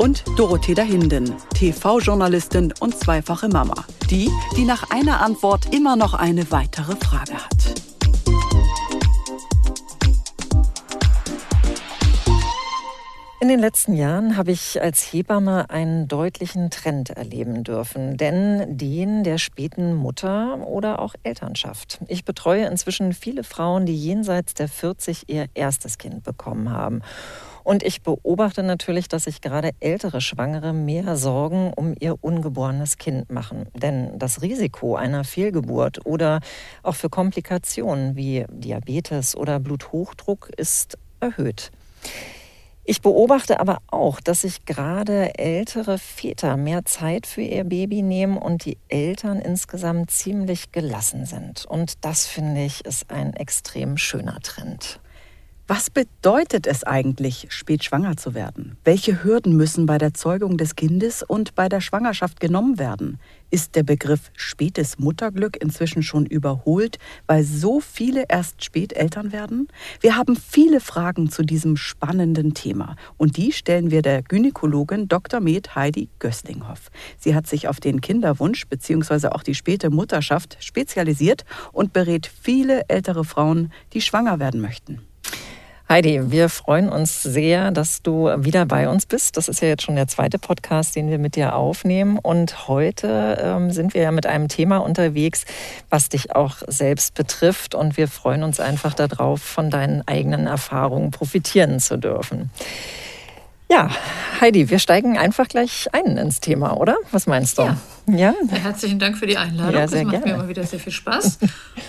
und Dorothea Hinden, TV-Journalistin und zweifache Mama. Die, die nach einer Antwort immer noch eine weitere Frage hat. In den letzten Jahren habe ich als Hebamme einen deutlichen Trend erleben dürfen, denn den der späten Mutter oder auch Elternschaft. Ich betreue inzwischen viele Frauen, die jenseits der 40 ihr erstes Kind bekommen haben. Und ich beobachte natürlich, dass sich gerade ältere Schwangere mehr Sorgen um ihr ungeborenes Kind machen. Denn das Risiko einer Fehlgeburt oder auch für Komplikationen wie Diabetes oder Bluthochdruck ist erhöht. Ich beobachte aber auch, dass sich gerade ältere Väter mehr Zeit für ihr Baby nehmen und die Eltern insgesamt ziemlich gelassen sind. Und das finde ich ist ein extrem schöner Trend. Was bedeutet es eigentlich, spät schwanger zu werden? Welche Hürden müssen bei der Zeugung des Kindes und bei der Schwangerschaft genommen werden? Ist der Begriff spätes Mutterglück inzwischen schon überholt, weil so viele erst spät Eltern werden? Wir haben viele Fragen zu diesem spannenden Thema und die stellen wir der Gynäkologin Dr. Med Heidi Göstinghoff. Sie hat sich auf den Kinderwunsch bzw. auch die späte Mutterschaft spezialisiert und berät viele ältere Frauen, die schwanger werden möchten. Heidi, wir freuen uns sehr, dass du wieder bei uns bist. Das ist ja jetzt schon der zweite Podcast, den wir mit dir aufnehmen. Und heute ähm, sind wir ja mit einem Thema unterwegs, was dich auch selbst betrifft. Und wir freuen uns einfach darauf, von deinen eigenen Erfahrungen profitieren zu dürfen. Ja, Heidi, wir steigen einfach gleich ein ins Thema, oder? Was meinst du? Ja. ja? Herzlichen Dank für die Einladung. Ja, sehr das macht gerne. mir immer wieder sehr viel Spaß.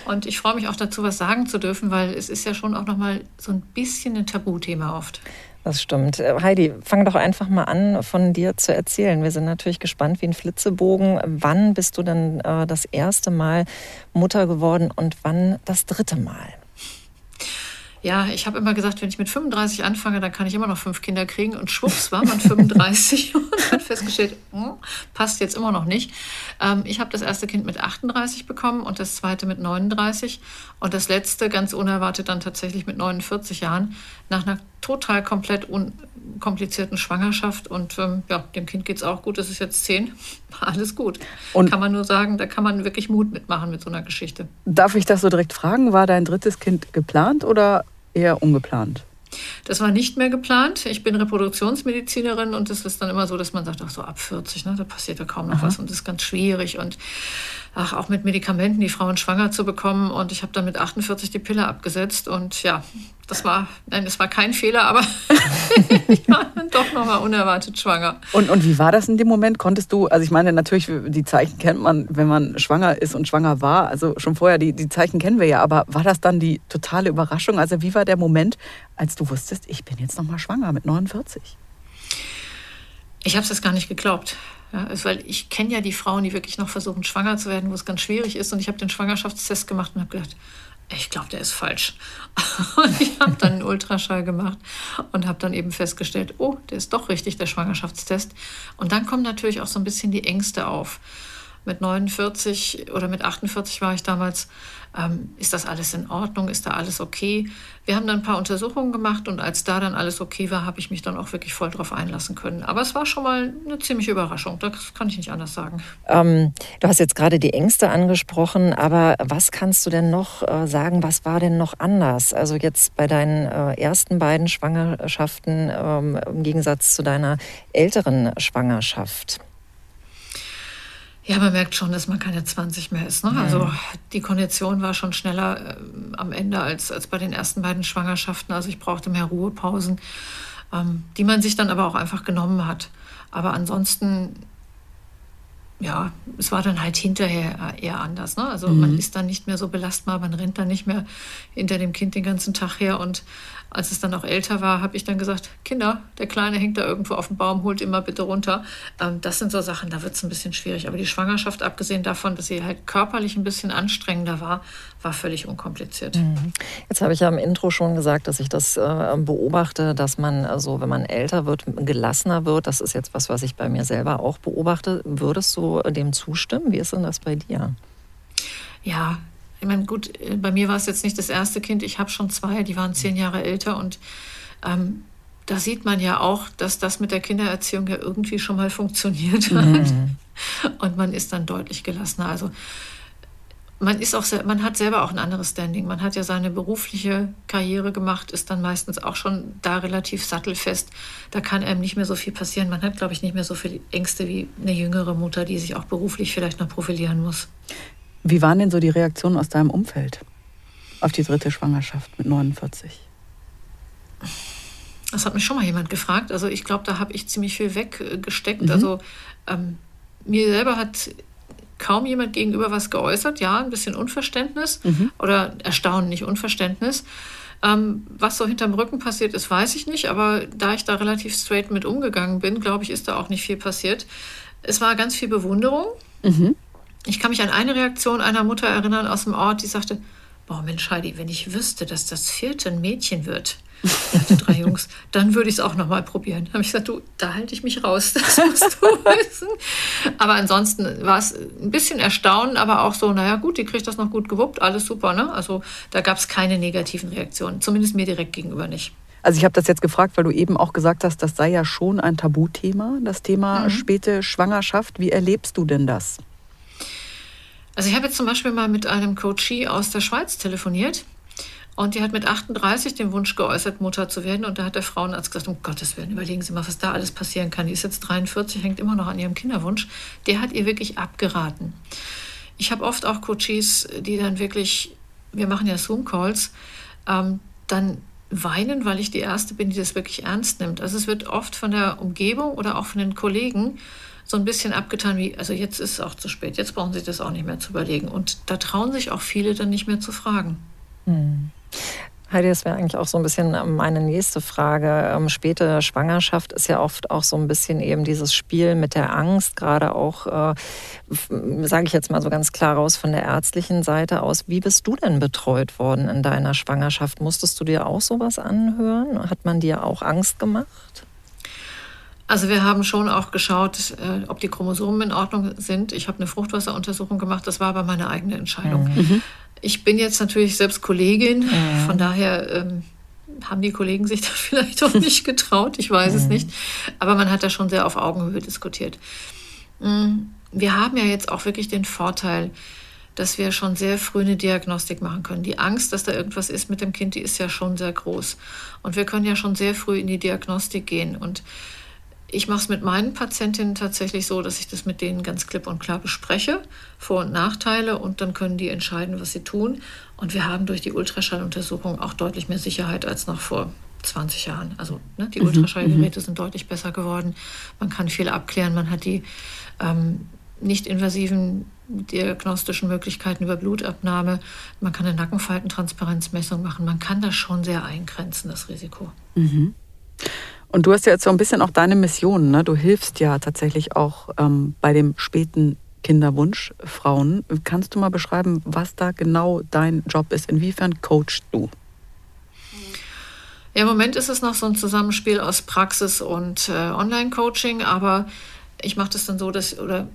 Und ich freue mich auch dazu, was sagen zu dürfen, weil es ist ja schon auch nochmal so ein bisschen ein Tabuthema oft. Das stimmt. Äh, Heidi, fang doch einfach mal an, von dir zu erzählen. Wir sind natürlich gespannt wie ein Flitzebogen. Wann bist du denn äh, das erste Mal Mutter geworden und wann das dritte Mal? Ja, ich habe immer gesagt, wenn ich mit 35 anfange, dann kann ich immer noch fünf Kinder kriegen. Und schwupps war man 35 und hat festgestellt, hm, passt jetzt immer noch nicht. Ähm, ich habe das erste Kind mit 38 bekommen und das zweite mit 39 und das letzte ganz unerwartet dann tatsächlich mit 49 Jahren nach einer total komplett unkomplizierten Schwangerschaft. Und ähm, ja, dem Kind geht es auch gut. Es ist jetzt zehn. Alles gut. Und kann man nur sagen, da kann man wirklich Mut mitmachen mit so einer Geschichte. Darf ich das so direkt fragen? War dein drittes Kind geplant oder eher ungeplant? Das war nicht mehr geplant. Ich bin Reproduktionsmedizinerin und es ist dann immer so, dass man sagt, ach so ab 40, ne, da passiert ja kaum noch Aha. was und das ist ganz schwierig und ach, auch mit Medikamenten die Frauen schwanger zu bekommen und ich habe dann mit 48 die Pille abgesetzt und ja, das war, nein, das war kein Fehler, aber ich war dann doch nochmal unerwartet schwanger. Und, und wie war das in dem Moment? Konntest du, also ich meine natürlich, die Zeichen kennt man, wenn man schwanger ist und schwanger war, also schon vorher, die, die Zeichen kennen wir ja, aber war das dann die totale Überraschung? Also wie war der Moment, als du wusstest, ich bin jetzt nochmal schwanger mit 49? Ich habe es gar nicht geglaubt. Ja, also weil ich kenne ja die Frauen, die wirklich noch versuchen, schwanger zu werden, wo es ganz schwierig ist. Und ich habe den Schwangerschaftstest gemacht und habe gedacht, ich glaube, der ist falsch. Und ich habe dann einen Ultraschall gemacht und habe dann eben festgestellt, oh, der ist doch richtig, der Schwangerschaftstest. Und dann kommen natürlich auch so ein bisschen die Ängste auf. Mit 49 oder mit 48 war ich damals ähm, ist das alles in Ordnung, ist da alles okay. Wir haben dann ein paar Untersuchungen gemacht und als da dann alles okay war, habe ich mich dann auch wirklich voll drauf einlassen können. Aber es war schon mal eine ziemliche Überraschung, das kann ich nicht anders sagen. Ähm, du hast jetzt gerade die Ängste angesprochen, aber was kannst du denn noch äh, sagen, was war denn noch anders? Also jetzt bei deinen äh, ersten beiden Schwangerschaften ähm, im Gegensatz zu deiner älteren Schwangerschaft. Ja, man merkt schon, dass man keine 20 mehr ist. Ne? Also die Kondition war schon schneller äh, am Ende als, als bei den ersten beiden Schwangerschaften. Also ich brauchte mehr Ruhepausen, ähm, die man sich dann aber auch einfach genommen hat. Aber ansonsten ja, es war dann halt hinterher eher anders. Ne? Also mhm. man ist dann nicht mehr so belastbar, man rennt dann nicht mehr hinter dem Kind den ganzen Tag her und als es dann auch älter war, habe ich dann gesagt, Kinder, der Kleine hängt da irgendwo auf dem Baum, holt ihn mal bitte runter. Ähm, das sind so Sachen, da wird es ein bisschen schwierig. Aber die Schwangerschaft, abgesehen davon, dass sie halt körperlich ein bisschen anstrengender war, war völlig unkompliziert. Mhm. Jetzt habe ich ja im Intro schon gesagt, dass ich das äh, beobachte, dass man, also wenn man älter wird, gelassener wird. Das ist jetzt was, was ich bei mir selber auch beobachte. Würdest du dem zustimmen? Wie ist denn das bei dir? Ja, ich meine, gut, äh, bei mir war es jetzt nicht das erste Kind. Ich habe schon zwei, die waren zehn Jahre älter und ähm, da sieht man ja auch, dass das mit der Kindererziehung ja irgendwie schon mal funktioniert hat. Mhm. Und man ist dann deutlich gelassener. Also man ist auch, man hat selber auch ein anderes Standing. Man hat ja seine berufliche Karriere gemacht, ist dann meistens auch schon da relativ sattelfest. Da kann einem nicht mehr so viel passieren. Man hat, glaube ich, nicht mehr so viele Ängste wie eine jüngere Mutter, die sich auch beruflich vielleicht noch profilieren muss. Wie waren denn so die Reaktionen aus deinem Umfeld auf die dritte Schwangerschaft mit 49? Das hat mich schon mal jemand gefragt. Also ich glaube, da habe ich ziemlich viel weggesteckt. Mhm. Also ähm, mir selber hat kaum jemand gegenüber was geäußert. Ja, ein bisschen Unverständnis mhm. oder Erstaunen, nicht Unverständnis. Ähm, was so hinterm Rücken passiert ist, weiß ich nicht. Aber da ich da relativ straight mit umgegangen bin, glaube ich, ist da auch nicht viel passiert. Es war ganz viel Bewunderung. Mhm ich kann mich an eine Reaktion einer Mutter erinnern aus dem Ort, die sagte, boah Mensch Heidi, wenn ich wüsste, dass das vierte ein Mädchen wird, ich hatte drei Jungs, dann würde ich es auch noch mal probieren. Da habe ich gesagt, du, da halte ich mich raus, das musst du wissen. Aber ansonsten war es ein bisschen erstaunen, aber auch so, naja gut, die kriegt das noch gut gewuppt, alles super. Ne? Also da gab es keine negativen Reaktionen, zumindest mir direkt gegenüber nicht. Also ich habe das jetzt gefragt, weil du eben auch gesagt hast, das sei ja schon ein Tabuthema, das Thema mhm. späte Schwangerschaft. Wie erlebst du denn das? Also ich habe jetzt zum Beispiel mal mit einem Coachie aus der Schweiz telefoniert und die hat mit 38 den Wunsch geäußert, Mutter zu werden. Und da hat der Frauenarzt gesagt, um Gottes Willen, überlegen Sie mal, was da alles passieren kann. Die ist jetzt 43, hängt immer noch an ihrem Kinderwunsch. Der hat ihr wirklich abgeraten. Ich habe oft auch Coaches, die dann wirklich, wir machen ja Zoom-Calls, ähm, dann weinen, weil ich die Erste bin, die das wirklich ernst nimmt. Also es wird oft von der Umgebung oder auch von den Kollegen so ein bisschen abgetan wie, also jetzt ist es auch zu spät, jetzt brauchen Sie das auch nicht mehr zu überlegen. Und da trauen sich auch viele dann nicht mehr zu fragen. Hm. Heidi, das wäre eigentlich auch so ein bisschen meine nächste Frage. Ähm, späte Schwangerschaft ist ja oft auch so ein bisschen eben dieses Spiel mit der Angst, gerade auch, äh, sage ich jetzt mal so ganz klar raus von der ärztlichen Seite aus. Wie bist du denn betreut worden in deiner Schwangerschaft? Musstest du dir auch sowas anhören? Hat man dir auch Angst gemacht? Also wir haben schon auch geschaut, äh, ob die Chromosomen in Ordnung sind. Ich habe eine Fruchtwasseruntersuchung gemacht, das war aber meine eigene Entscheidung. Mhm. mhm. Ich bin jetzt natürlich selbst Kollegin, mhm. von daher ähm, haben die Kollegen sich da vielleicht auch nicht getraut, ich weiß mhm. es nicht. Aber man hat da schon sehr auf Augenhöhe diskutiert. Mm, wir haben ja jetzt auch wirklich den Vorteil, dass wir schon sehr früh eine Diagnostik machen können. Die Angst, dass da irgendwas ist mit dem Kind, die ist ja schon sehr groß. Und wir können ja schon sehr früh in die Diagnostik gehen. Und ich mache es mit meinen Patientinnen tatsächlich so, dass ich das mit denen ganz klipp und klar bespreche, Vor- und Nachteile, und dann können die entscheiden, was sie tun. Und wir haben durch die Ultraschalluntersuchung auch deutlich mehr Sicherheit als noch vor 20 Jahren. Also ne, die mhm, Ultraschallgeräte mhm. sind deutlich besser geworden. Man kann viel abklären. Man hat die ähm, nicht invasiven diagnostischen Möglichkeiten über Blutabnahme. Man kann eine Nackenfaltentransparenzmessung machen. Man kann das schon sehr eingrenzen, das Risiko. Mhm. Und du hast ja jetzt so ein bisschen auch deine Mission. Ne? Du hilfst ja tatsächlich auch ähm, bei dem späten Kinderwunsch Frauen. Kannst du mal beschreiben, was da genau dein Job ist? Inwiefern coachst du? Ja, Im Moment ist es noch so ein Zusammenspiel aus Praxis und äh, Online-Coaching, aber ich mache das dann so, dass, oder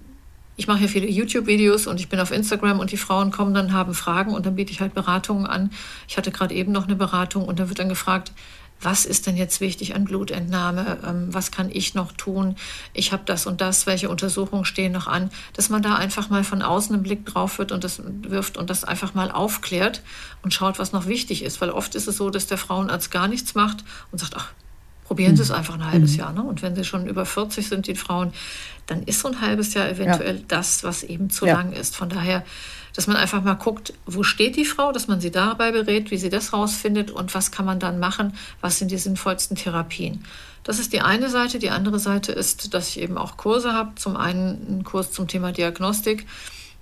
ich mache ja viele YouTube-Videos und ich bin auf Instagram und die Frauen kommen dann, haben Fragen und dann biete ich halt Beratungen an. Ich hatte gerade eben noch eine Beratung und da wird dann gefragt, was ist denn jetzt wichtig an Blutentnahme, ähm, was kann ich noch tun, ich habe das und das, welche Untersuchungen stehen noch an, dass man da einfach mal von außen einen Blick drauf wird und das wirft und das einfach mal aufklärt und schaut, was noch wichtig ist, weil oft ist es so, dass der Frauenarzt gar nichts macht und sagt, ach, probieren Sie es mhm. einfach ein halbes mhm. Jahr. Ne? Und wenn Sie schon über 40 sind, die Frauen, dann ist so ein halbes Jahr eventuell ja. das, was eben zu ja. lang ist. Von daher dass man einfach mal guckt, wo steht die Frau, dass man sie dabei berät, wie sie das rausfindet und was kann man dann machen, was sind die sinnvollsten Therapien. Das ist die eine Seite. Die andere Seite ist, dass ich eben auch Kurse habe. Zum einen einen Kurs zum Thema Diagnostik.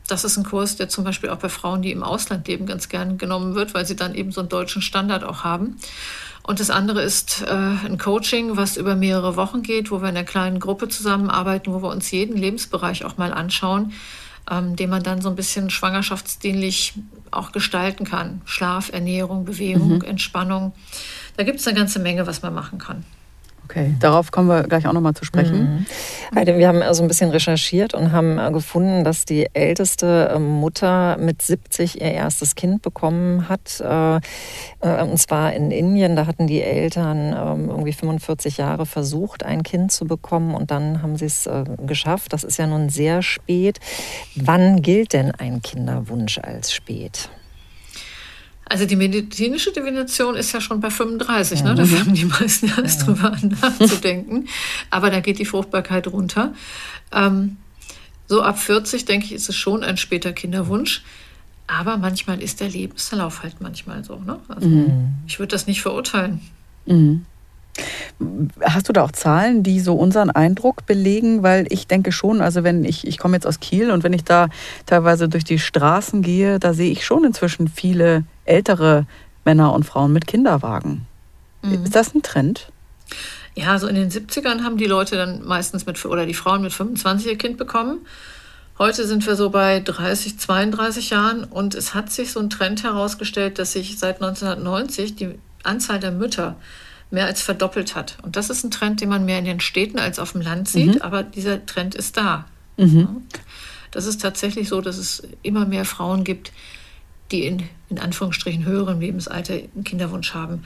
Das ist ein Kurs, der zum Beispiel auch bei Frauen, die im Ausland leben, ganz gern genommen wird, weil sie dann eben so einen deutschen Standard auch haben. Und das andere ist äh, ein Coaching, was über mehrere Wochen geht, wo wir in einer kleinen Gruppe zusammenarbeiten, wo wir uns jeden Lebensbereich auch mal anschauen, ähm, den man dann so ein bisschen schwangerschaftsdienlich auch gestalten kann. Schlaf, Ernährung, Bewegung, mhm. Entspannung. Da gibt es eine ganze Menge, was man machen kann. Okay, darauf kommen wir gleich auch nochmal zu sprechen. Mhm. Wir haben also ein bisschen recherchiert und haben äh, gefunden, dass die älteste äh, Mutter mit 70 ihr erstes Kind bekommen hat. Äh, und zwar in Indien. Da hatten die Eltern ähm, irgendwie 45 Jahre versucht, ein Kind zu bekommen und dann haben sie es geschafft. Das ist ja nun sehr spät. Wann gilt denn ein Kinderwunsch als spät? Also die medizinische Definition ist ja schon bei 35, ne? da fangen die meisten ja erst drüber an nachzudenken. Aber da geht die Fruchtbarkeit runter. Ähm, so ab 40, denke ich, ist es schon ein später Kinderwunsch. Aber manchmal ist der Lebenslauf halt manchmal so. Ne? Also mhm. Ich würde das nicht verurteilen. Mhm. Hast du da auch Zahlen, die so unseren Eindruck belegen? Weil ich denke schon, also wenn ich, ich komme jetzt aus Kiel und wenn ich da teilweise durch die Straßen gehe, da sehe ich schon inzwischen viele ältere Männer und Frauen mit Kinderwagen. Mhm. Ist das ein Trend? Ja, so in den 70ern haben die Leute dann meistens mit, oder die Frauen mit 25 ihr Kind bekommen. Heute sind wir so bei 30, 32 Jahren und es hat sich so ein Trend herausgestellt, dass sich seit 1990 die Anzahl der Mütter mehr als verdoppelt hat. Und das ist ein Trend, den man mehr in den Städten als auf dem Land sieht, mhm. aber dieser Trend ist da. Mhm. Das ist tatsächlich so, dass es immer mehr Frauen gibt, die in, in Anführungsstrichen höherem Lebensalter einen Kinderwunsch haben.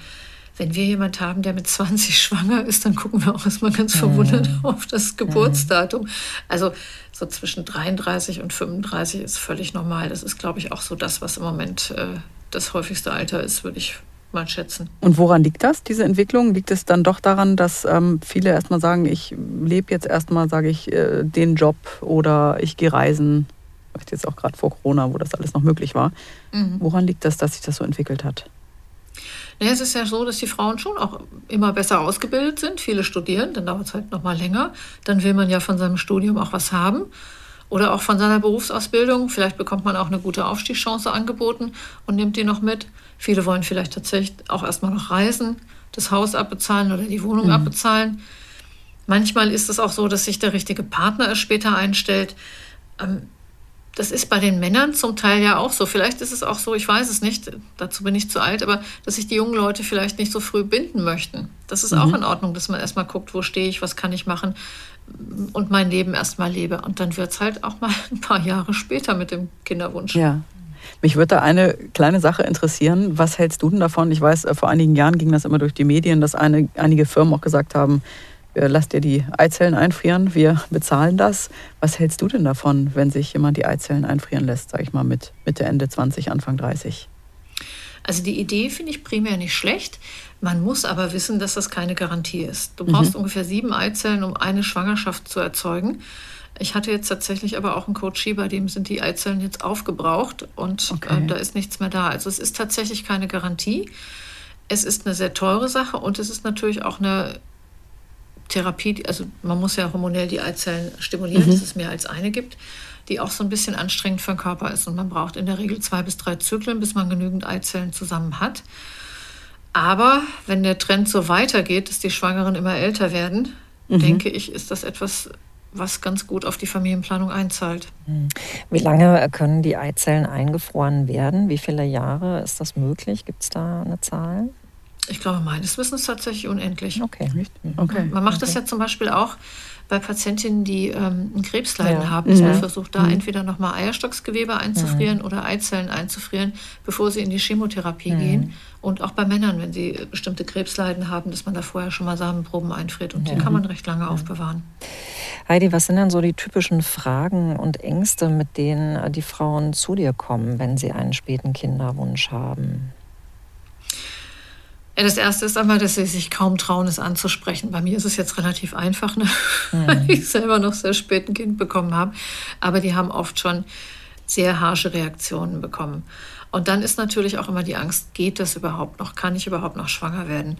Wenn wir jemand haben, der mit 20 schwanger ist, dann gucken wir auch erstmal ganz mhm. verwundert mhm. auf das Geburtsdatum. Also so zwischen 33 und 35 ist völlig normal. Das ist, glaube ich, auch so das, was im Moment äh, das häufigste Alter ist, würde ich mal schätzen. Und woran liegt das, diese Entwicklung? Liegt es dann doch daran, dass ähm, viele erstmal sagen, ich lebe jetzt erstmal, sage ich, äh, den Job oder ich gehe reisen? Vielleicht jetzt auch gerade vor Corona, wo das alles noch möglich war. Mhm. Woran liegt das, dass sich das so entwickelt hat? Naja, es ist ja so, dass die Frauen schon auch immer besser ausgebildet sind. Viele studieren, dann dauert es halt noch mal länger. Dann will man ja von seinem Studium auch was haben oder auch von seiner Berufsausbildung. Vielleicht bekommt man auch eine gute Aufstiegschance angeboten und nimmt die noch mit. Viele wollen vielleicht tatsächlich auch erstmal noch reisen, das Haus abbezahlen oder die Wohnung mhm. abbezahlen. Manchmal ist es auch so, dass sich der richtige Partner erst später einstellt. Ähm, das ist bei den Männern zum Teil ja auch so. Vielleicht ist es auch so, ich weiß es nicht, dazu bin ich zu alt, aber dass sich die jungen Leute vielleicht nicht so früh binden möchten. Das ist mhm. auch in Ordnung, dass man erstmal guckt, wo stehe ich, was kann ich machen und mein Leben erstmal lebe. Und dann wird es halt auch mal ein paar Jahre später mit dem Kinderwunsch. Ja. Mich würde da eine kleine Sache interessieren. Was hältst du denn davon? Ich weiß, äh, vor einigen Jahren ging das immer durch die Medien, dass eine, einige Firmen auch gesagt haben, lass dir die Eizellen einfrieren, wir bezahlen das. Was hältst du denn davon, wenn sich jemand die Eizellen einfrieren lässt, sage ich mal mit Mitte, Ende 20, Anfang 30? Also die Idee finde ich primär nicht schlecht. Man muss aber wissen, dass das keine Garantie ist. Du brauchst mhm. ungefähr sieben Eizellen, um eine Schwangerschaft zu erzeugen. Ich hatte jetzt tatsächlich aber auch einen Coachie, bei dem sind die Eizellen jetzt aufgebraucht und okay. äh, da ist nichts mehr da. Also es ist tatsächlich keine Garantie. Es ist eine sehr teure Sache und es ist natürlich auch eine Therapie, also man muss ja hormonell die Eizellen stimulieren, mhm. dass es mehr als eine gibt, die auch so ein bisschen anstrengend für den Körper ist. Und man braucht in der Regel zwei bis drei Zyklen, bis man genügend Eizellen zusammen hat. Aber wenn der Trend so weitergeht, dass die Schwangeren immer älter werden, mhm. denke ich, ist das etwas, was ganz gut auf die Familienplanung einzahlt. Mhm. Wie lange können die Eizellen eingefroren werden? Wie viele Jahre ist das möglich? Gibt es da eine Zahl? Ich glaube, meines Wissens tatsächlich unendlich. Okay. okay. Man macht okay. das ja zum Beispiel auch bei Patientinnen, die ähm, ein Krebsleiden ja. haben, dass man versucht, da mhm. entweder nochmal Eierstocksgewebe einzufrieren mhm. oder Eizellen einzufrieren, bevor sie in die Chemotherapie mhm. gehen. Und auch bei Männern, wenn sie bestimmte Krebsleiden haben, dass man da vorher schon mal Samenproben einfriert und die kann man recht lange aufbewahren. Heidi, was sind denn so die typischen Fragen und Ängste, mit denen die Frauen zu dir kommen, wenn sie einen späten Kinderwunsch haben? Ja, das erste ist einmal, dass sie sich kaum trauen, es anzusprechen. Bei mir ist es jetzt relativ einfach, ne? mhm. weil ich selber noch sehr spät ein Kind bekommen habe. Aber die haben oft schon sehr harsche Reaktionen bekommen. Und dann ist natürlich auch immer die Angst, geht das überhaupt noch? Kann ich überhaupt noch schwanger werden?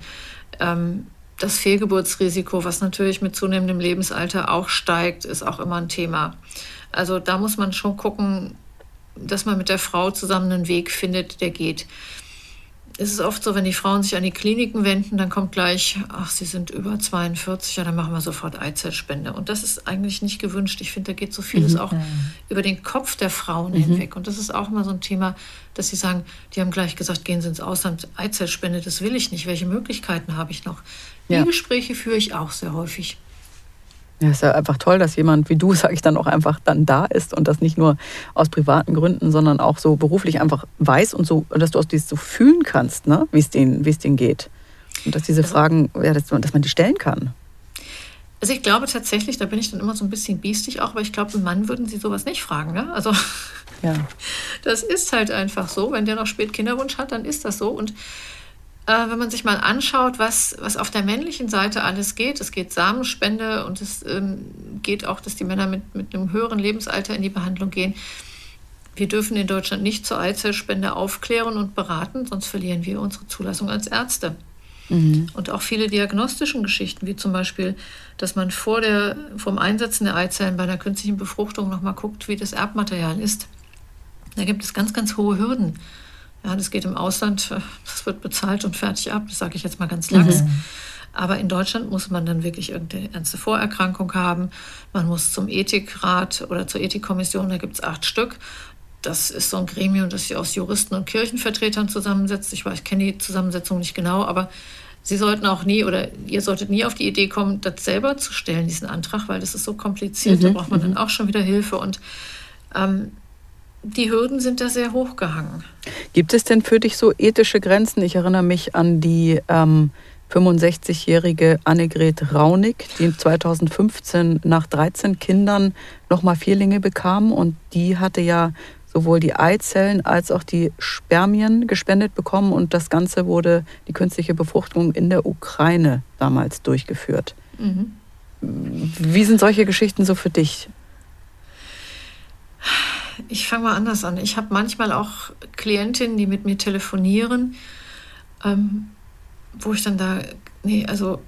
Ähm, das Fehlgeburtsrisiko, was natürlich mit zunehmendem Lebensalter auch steigt, ist auch immer ein Thema. Also da muss man schon gucken, dass man mit der Frau zusammen einen Weg findet, der geht ist es oft so, wenn die Frauen sich an die Kliniken wenden, dann kommt gleich, ach, sie sind über 42, ja, dann machen wir sofort Eizellspende. Und das ist eigentlich nicht gewünscht. Ich finde, da geht so vieles mhm. auch über den Kopf der Frauen mhm. hinweg. Und das ist auch immer so ein Thema, dass sie sagen, die haben gleich gesagt, gehen Sie ins Ausland, Eizellspende, das will ich nicht. Welche Möglichkeiten habe ich noch? Ja. Die Gespräche führe ich auch sehr häufig. Ja, ist ja einfach toll, dass jemand wie du, sage ich dann, auch einfach dann da ist und das nicht nur aus privaten Gründen, sondern auch so beruflich einfach weiß und so, dass du aus dies so fühlen kannst, ne? wie es denen, wie es denen geht. Und dass diese also, Fragen, ja, dass, man, dass man die stellen kann. Also ich glaube tatsächlich, da bin ich dann immer so ein bisschen biestig auch, aber ich glaube, einen Mann würden sie sowas nicht fragen. Ne? Also ja. das ist halt einfach so. Wenn der noch spät Kinderwunsch hat, dann ist das so. Und äh, wenn man sich mal anschaut, was, was auf der männlichen Seite alles geht, es geht Samenspende und es ähm, geht auch, dass die Männer mit, mit einem höheren Lebensalter in die Behandlung gehen. Wir dürfen in Deutschland nicht zur Eizellspende aufklären und beraten, sonst verlieren wir unsere Zulassung als Ärzte. Mhm. Und auch viele diagnostischen Geschichten, wie zum Beispiel, dass man vor der, vom Einsetzen der Eizellen bei einer künstlichen Befruchtung nochmal guckt, wie das Erbmaterial ist. Da gibt es ganz, ganz hohe Hürden. Ja, das geht im Ausland, das wird bezahlt und fertig ab, das sage ich jetzt mal ganz lax. Mhm. Aber in Deutschland muss man dann wirklich irgendeine ernste Vorerkrankung haben. Man muss zum Ethikrat oder zur Ethikkommission, da gibt es acht Stück. Das ist so ein Gremium, das sich aus Juristen und Kirchenvertretern zusammensetzt. Ich weiß, ich kenne die Zusammensetzung nicht genau, aber Sie sollten auch nie oder ihr solltet nie auf die Idee kommen, das selber zu stellen, diesen Antrag, weil das ist so kompliziert. Mhm. Da braucht man dann mhm. auch schon wieder Hilfe. Und ähm, die Hürden sind da sehr hoch gehangen. Gibt es denn für dich so ethische Grenzen? Ich erinnere mich an die ähm, 65-jährige Annegret Raunig, die 2015 nach 13 Kindern nochmal Vierlinge bekam. Und die hatte ja sowohl die Eizellen als auch die Spermien gespendet bekommen. Und das Ganze wurde, die künstliche Befruchtung in der Ukraine damals durchgeführt. Mhm. Wie sind solche Geschichten so für dich? Ich fange mal anders an. Ich habe manchmal auch Klientinnen, die mit mir telefonieren, ähm, wo ich dann da, nee, also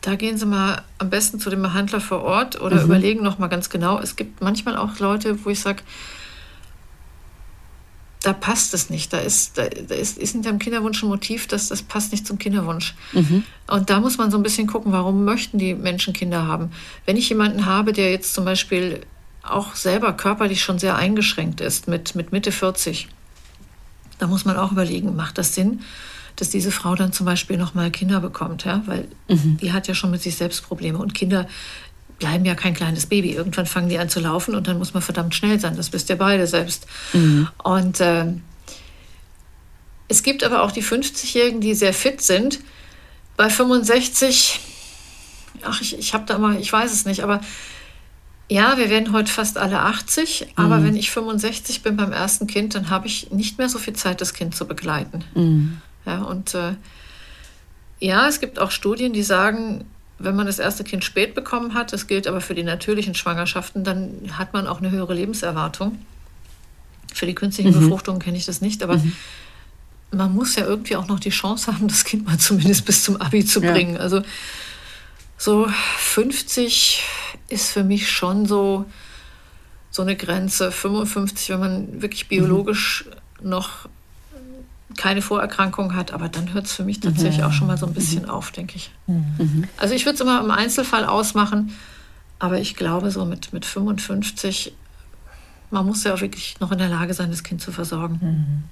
da gehen Sie mal am besten zu dem Behandler vor Ort oder mhm. überlegen noch mal ganz genau. Es gibt manchmal auch Leute, wo ich sage, da passt es nicht. Da ist, da, ist, ist hinter dem Kinderwunsch ein Motiv, dass das passt nicht zum Kinderwunsch. Mhm. Und da muss man so ein bisschen gucken, warum möchten die Menschen Kinder haben. Wenn ich jemanden habe, der jetzt zum Beispiel auch selber körperlich schon sehr eingeschränkt ist mit, mit Mitte 40. Da muss man auch überlegen, macht das Sinn, dass diese Frau dann zum Beispiel nochmal Kinder bekommt, ja? weil mhm. die hat ja schon mit sich selbst Probleme und Kinder bleiben ja kein kleines Baby. Irgendwann fangen die an zu laufen und dann muss man verdammt schnell sein. Das wisst ihr beide selbst. Mhm. Und äh, es gibt aber auch die 50-Jährigen, die sehr fit sind. Bei 65, ach, ich, ich habe da mal, ich weiß es nicht, aber ja, wir werden heute fast alle 80, aber mhm. wenn ich 65 bin beim ersten Kind, dann habe ich nicht mehr so viel Zeit, das Kind zu begleiten. Mhm. Ja, und äh, ja, es gibt auch Studien, die sagen, wenn man das erste Kind spät bekommen hat, das gilt aber für die natürlichen Schwangerschaften, dann hat man auch eine höhere Lebenserwartung. Für die künstlichen mhm. Befruchtungen kenne ich das nicht, aber mhm. man muss ja irgendwie auch noch die Chance haben, das Kind mal zumindest bis zum Abi zu bringen. Ja. Also so 50 ist für mich schon so, so eine Grenze. 55, wenn man wirklich biologisch mhm. noch keine Vorerkrankung hat, aber dann hört es für mich tatsächlich mhm. auch schon mal so ein bisschen mhm. auf, denke ich. Mhm. Also ich würde es immer im Einzelfall ausmachen, aber ich glaube so mit, mit 55, man muss ja auch wirklich noch in der Lage sein, das Kind zu versorgen.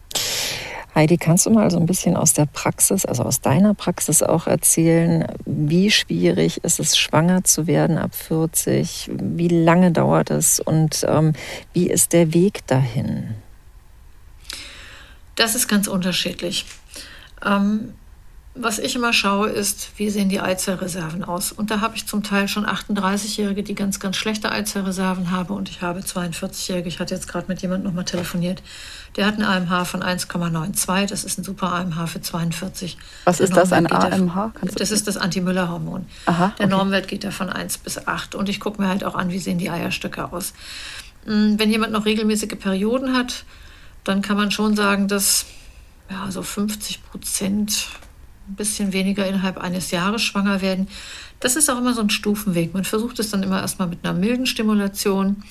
Heidi, kannst du mal so ein bisschen aus der Praxis, also aus deiner Praxis auch erzählen, wie schwierig ist es, schwanger zu werden ab 40? Wie lange dauert es und ähm, wie ist der Weg dahin? Das ist ganz unterschiedlich. Ähm, was ich immer schaue, ist, wie sehen die Eizellreserven aus. Und da habe ich zum Teil schon 38-Jährige, die ganz, ganz schlechte Eizellreserven haben. Und ich habe 42-Jährige, ich hatte jetzt gerade mit jemandem nochmal telefoniert, der hat ein AMH von 1,92. Das ist ein super AMH für 42. Was ist das, ein AMH? das ist das Anti-Müller-Hormon. Der okay. Normwert geht da von 1 bis 8. Und ich gucke mir halt auch an, wie sehen die Eierstöcke aus. Hm, wenn jemand noch regelmäßige Perioden hat, dann kann man schon sagen, dass ja, so 50 Prozent ein bisschen weniger innerhalb eines Jahres schwanger werden. Das ist auch immer so ein Stufenweg. Man versucht es dann immer erstmal mit einer milden Stimulation.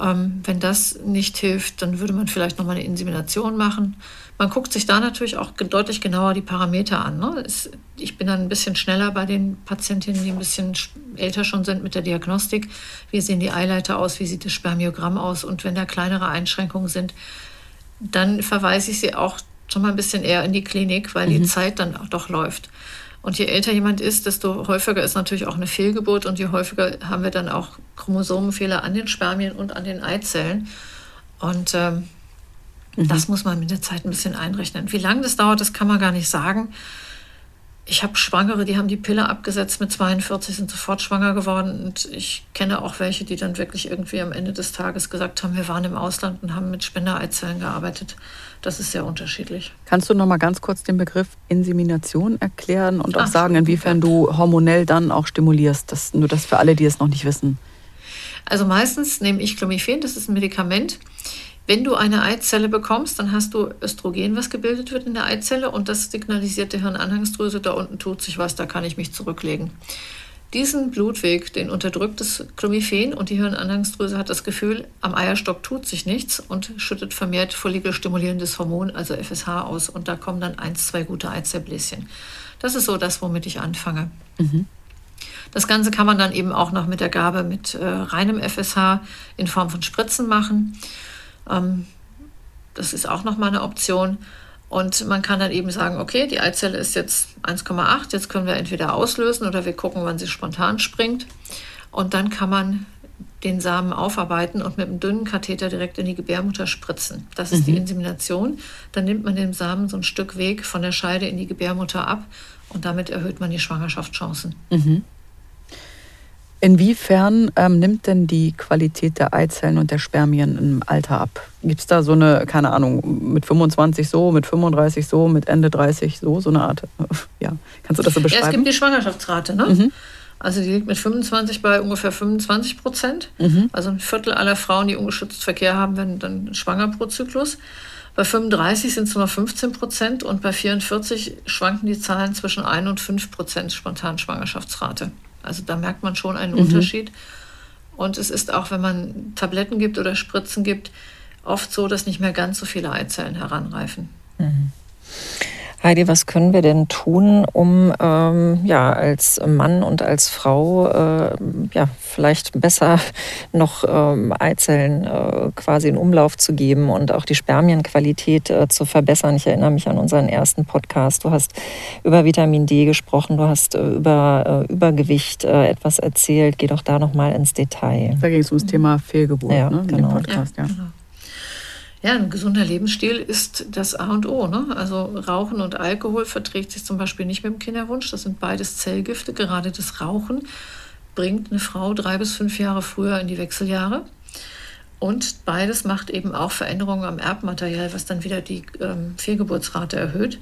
Ähm, wenn das nicht hilft, dann würde man vielleicht nochmal eine Insemination machen. Man guckt sich da natürlich auch deutlich genauer die Parameter an. Ne? Es, ich bin dann ein bisschen schneller bei den Patientinnen, die ein bisschen älter schon sind mit der Diagnostik. Wie sehen die Eileiter aus? Wie sieht das Spermiogramm aus? Und wenn da kleinere Einschränkungen sind, dann verweise ich sie auch schon mal ein bisschen eher in die Klinik, weil mhm. die Zeit dann auch doch läuft. Und je älter jemand ist, desto häufiger ist natürlich auch eine Fehlgeburt und je häufiger haben wir dann auch Chromosomenfehler an den Spermien und an den Eizellen. Und ähm, mhm. das muss man mit der Zeit ein bisschen einrechnen. Wie lange das dauert, das kann man gar nicht sagen. Ich habe Schwangere, die haben die Pille abgesetzt mit 42, sind sofort schwanger geworden. Und ich kenne auch welche, die dann wirklich irgendwie am Ende des Tages gesagt haben, wir waren im Ausland und haben mit Spendereizellen gearbeitet. Das ist sehr unterschiedlich. Kannst du noch mal ganz kurz den Begriff Insemination erklären und auch Ach, sagen, inwiefern du hormonell dann auch stimulierst? Das, nur das für alle, die es noch nicht wissen. Also meistens nehme ich Clomiphen, das ist ein Medikament. Wenn du eine Eizelle bekommst, dann hast du Östrogen, was gebildet wird in der Eizelle und das signalisiert der Hirnanhangsdrüse, da unten tut sich was, da kann ich mich zurücklegen. Diesen Blutweg, den unterdrückt das Clomiphen und die Hirnanhangsdrüse hat das Gefühl, am Eierstock tut sich nichts und schüttet vermehrt follikelstimulierendes Hormon, also FSH, aus. Und da kommen dann eins, zwei gute Eizellbläschen. Das ist so das, womit ich anfange. Mhm. Das Ganze kann man dann eben auch noch mit der Gabe mit äh, reinem FSH in Form von Spritzen machen. Ähm, das ist auch nochmal eine Option. Und man kann dann eben sagen, okay, die Eizelle ist jetzt 1,8, jetzt können wir entweder auslösen oder wir gucken, wann sie spontan springt. Und dann kann man den Samen aufarbeiten und mit einem dünnen Katheter direkt in die Gebärmutter spritzen. Das ist mhm. die Insemination. Dann nimmt man dem Samen so ein Stück Weg von der Scheide in die Gebärmutter ab und damit erhöht man die Schwangerschaftschancen. Mhm. Inwiefern ähm, nimmt denn die Qualität der Eizellen und der Spermien im Alter ab? Gibt es da so eine, keine Ahnung, mit 25 so, mit 35 so, mit Ende 30 so, so eine Art, ja, kannst du das so beschreiben? Ja, es gibt die Schwangerschaftsrate, ne? Mhm. Also die liegt mit 25 bei ungefähr 25 Prozent. Mhm. Also ein Viertel aller Frauen, die ungeschützt Verkehr haben, werden dann schwanger pro Zyklus. Bei 35 sind es nur noch 15 Prozent und bei 44 schwanken die Zahlen zwischen 1 und 5 Prozent Spontanschwangerschaftsrate. Also da merkt man schon einen mhm. Unterschied. Und es ist auch, wenn man Tabletten gibt oder Spritzen gibt, oft so, dass nicht mehr ganz so viele Eizellen heranreifen. Mhm. Heidi, was können wir denn tun, um ähm, ja als Mann und als Frau äh, ja vielleicht besser noch ähm, Eizellen äh, quasi in Umlauf zu geben und auch die Spermienqualität äh, zu verbessern? Ich erinnere mich an unseren ersten Podcast. Du hast über Vitamin D gesprochen, du hast äh, über äh, Übergewicht äh, etwas erzählt. Geh doch da noch mal ins Detail. Da ging es ums Thema Fehlgeburt ja, ne, genau. Podcast. Ja, genau. Ja, ein gesunder Lebensstil ist das A und O. Ne? Also Rauchen und Alkohol verträgt sich zum Beispiel nicht mit dem Kinderwunsch. Das sind beides Zellgifte. Gerade das Rauchen bringt eine Frau drei bis fünf Jahre früher in die Wechseljahre. Und beides macht eben auch Veränderungen am Erbmaterial, was dann wieder die ähm, Fehlgeburtsrate erhöht.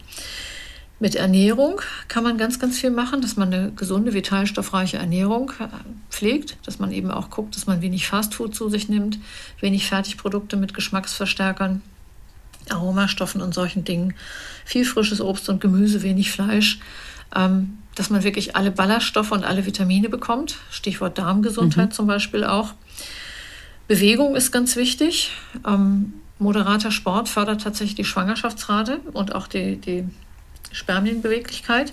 Mit Ernährung kann man ganz, ganz viel machen, dass man eine gesunde, vitalstoffreiche Ernährung äh, pflegt, dass man eben auch guckt, dass man wenig Fastfood zu sich nimmt, wenig Fertigprodukte mit Geschmacksverstärkern, Aromastoffen und solchen Dingen, viel frisches Obst und Gemüse, wenig Fleisch, ähm, dass man wirklich alle Ballaststoffe und alle Vitamine bekommt, Stichwort Darmgesundheit mhm. zum Beispiel auch. Bewegung ist ganz wichtig. Ähm, moderater Sport fördert tatsächlich die Schwangerschaftsrate und auch die, die Spermienbeweglichkeit.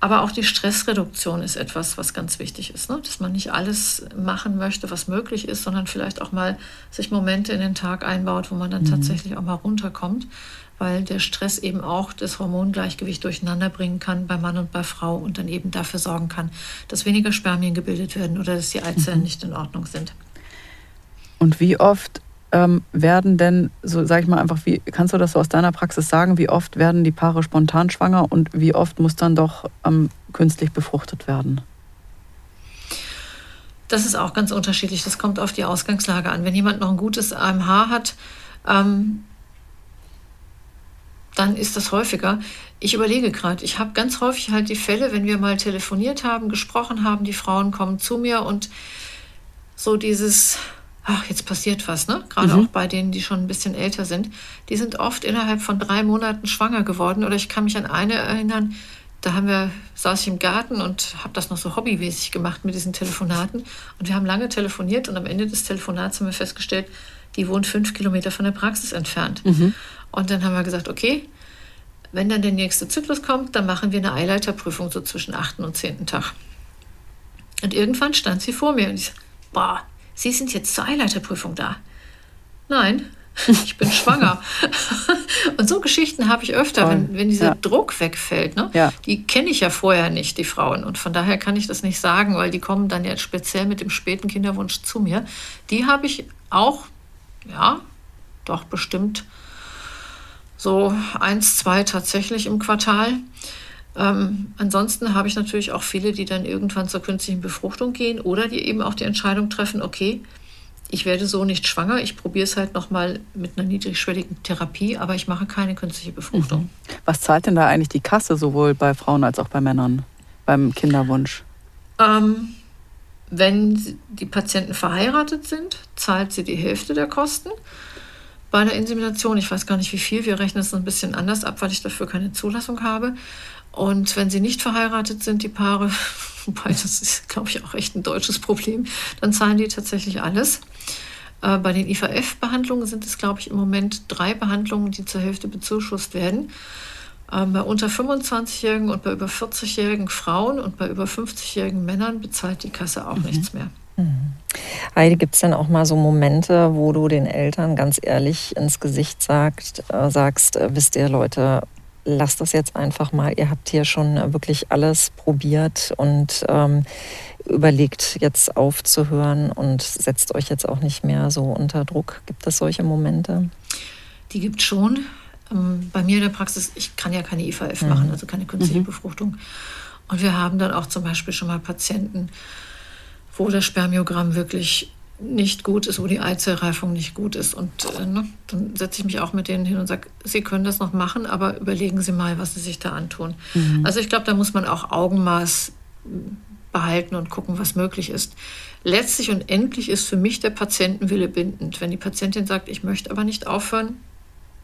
Aber auch die Stressreduktion ist etwas, was ganz wichtig ist. Ne? Dass man nicht alles machen möchte, was möglich ist, sondern vielleicht auch mal sich Momente in den Tag einbaut, wo man dann mhm. tatsächlich auch mal runterkommt, weil der Stress eben auch das Hormongleichgewicht durcheinander bringen kann bei Mann und bei Frau und dann eben dafür sorgen kann, dass weniger Spermien gebildet werden oder dass die Eizellen mhm. nicht in Ordnung sind. Und wie oft ähm, werden denn, so sag ich mal einfach, wie kannst du das so aus deiner Praxis sagen, wie oft werden die Paare spontan schwanger und wie oft muss dann doch ähm, künstlich befruchtet werden? Das ist auch ganz unterschiedlich. Das kommt auf die Ausgangslage an. Wenn jemand noch ein gutes AMH hat, ähm, dann ist das häufiger. Ich überlege gerade, ich habe ganz häufig halt die Fälle, wenn wir mal telefoniert haben, gesprochen haben, die Frauen kommen zu mir und so dieses ach, jetzt passiert was, ne? Gerade mhm. auch bei denen, die schon ein bisschen älter sind. Die sind oft innerhalb von drei Monaten schwanger geworden. Oder ich kann mich an eine erinnern, da haben wir, saß ich im Garten und habe das noch so hobbymäßig gemacht mit diesen Telefonaten. Und wir haben lange telefoniert und am Ende des Telefonats haben wir festgestellt, die wohnt fünf Kilometer von der Praxis entfernt. Mhm. Und dann haben wir gesagt, okay, wenn dann der nächste Zyklus kommt, dann machen wir eine Eileiterprüfung so zwischen achten und zehnten Tag. Und irgendwann stand sie vor mir und ich so, boah, Sie sind jetzt zur Eileiterprüfung da. Nein, ich bin schwanger. und so Geschichten habe ich öfter, wenn, wenn dieser ja. Druck wegfällt. Ne? Ja. Die kenne ich ja vorher nicht, die Frauen. Und von daher kann ich das nicht sagen, weil die kommen dann jetzt speziell mit dem späten Kinderwunsch zu mir. Die habe ich auch, ja, doch bestimmt so eins, zwei tatsächlich im Quartal. Ähm, ansonsten habe ich natürlich auch viele, die dann irgendwann zur künstlichen Befruchtung gehen oder die eben auch die Entscheidung treffen, okay, ich werde so nicht schwanger, ich probiere es halt nochmal mit einer niedrigschwelligen Therapie, aber ich mache keine künstliche Befruchtung. Mhm. Was zahlt denn da eigentlich die Kasse sowohl bei Frauen als auch bei Männern beim Kinderwunsch? Ähm, wenn die Patienten verheiratet sind, zahlt sie die Hälfte der Kosten. Bei einer Insemination, ich weiß gar nicht wie viel, wir rechnen es ein bisschen anders ab, weil ich dafür keine Zulassung habe. Und wenn sie nicht verheiratet sind, die Paare, wobei das ist, glaube ich, auch echt ein deutsches Problem, dann zahlen die tatsächlich alles. Äh, bei den IVF-Behandlungen sind es, glaube ich, im Moment drei Behandlungen, die zur Hälfte bezuschusst werden. Ähm, bei unter 25-Jährigen und bei über 40-jährigen Frauen und bei über 50-jährigen Männern bezahlt die Kasse auch mhm. nichts mehr. Mhm. Heidi, gibt es denn auch mal so Momente, wo du den Eltern ganz ehrlich ins Gesicht sagst, äh, sagst, äh, wisst ihr Leute, lasst das jetzt einfach mal. Ihr habt hier schon wirklich alles probiert und ähm, überlegt jetzt aufzuhören und setzt euch jetzt auch nicht mehr so unter Druck. Gibt es solche Momente? Die gibt es schon. Ähm, bei mir in der Praxis, ich kann ja keine IVF mhm. machen, also keine künstliche mhm. Befruchtung. Und wir haben dann auch zum Beispiel schon mal Patienten, wo das Spermiogramm wirklich nicht gut ist, wo die Eizellreifung nicht gut ist. Und äh, ne, dann setze ich mich auch mit denen hin und sage, Sie können das noch machen, aber überlegen Sie mal, was Sie sich da antun. Mhm. Also ich glaube, da muss man auch Augenmaß behalten und gucken, was möglich ist. Letztlich und endlich ist für mich der Patientenwille bindend. Wenn die Patientin sagt, ich möchte aber nicht aufhören,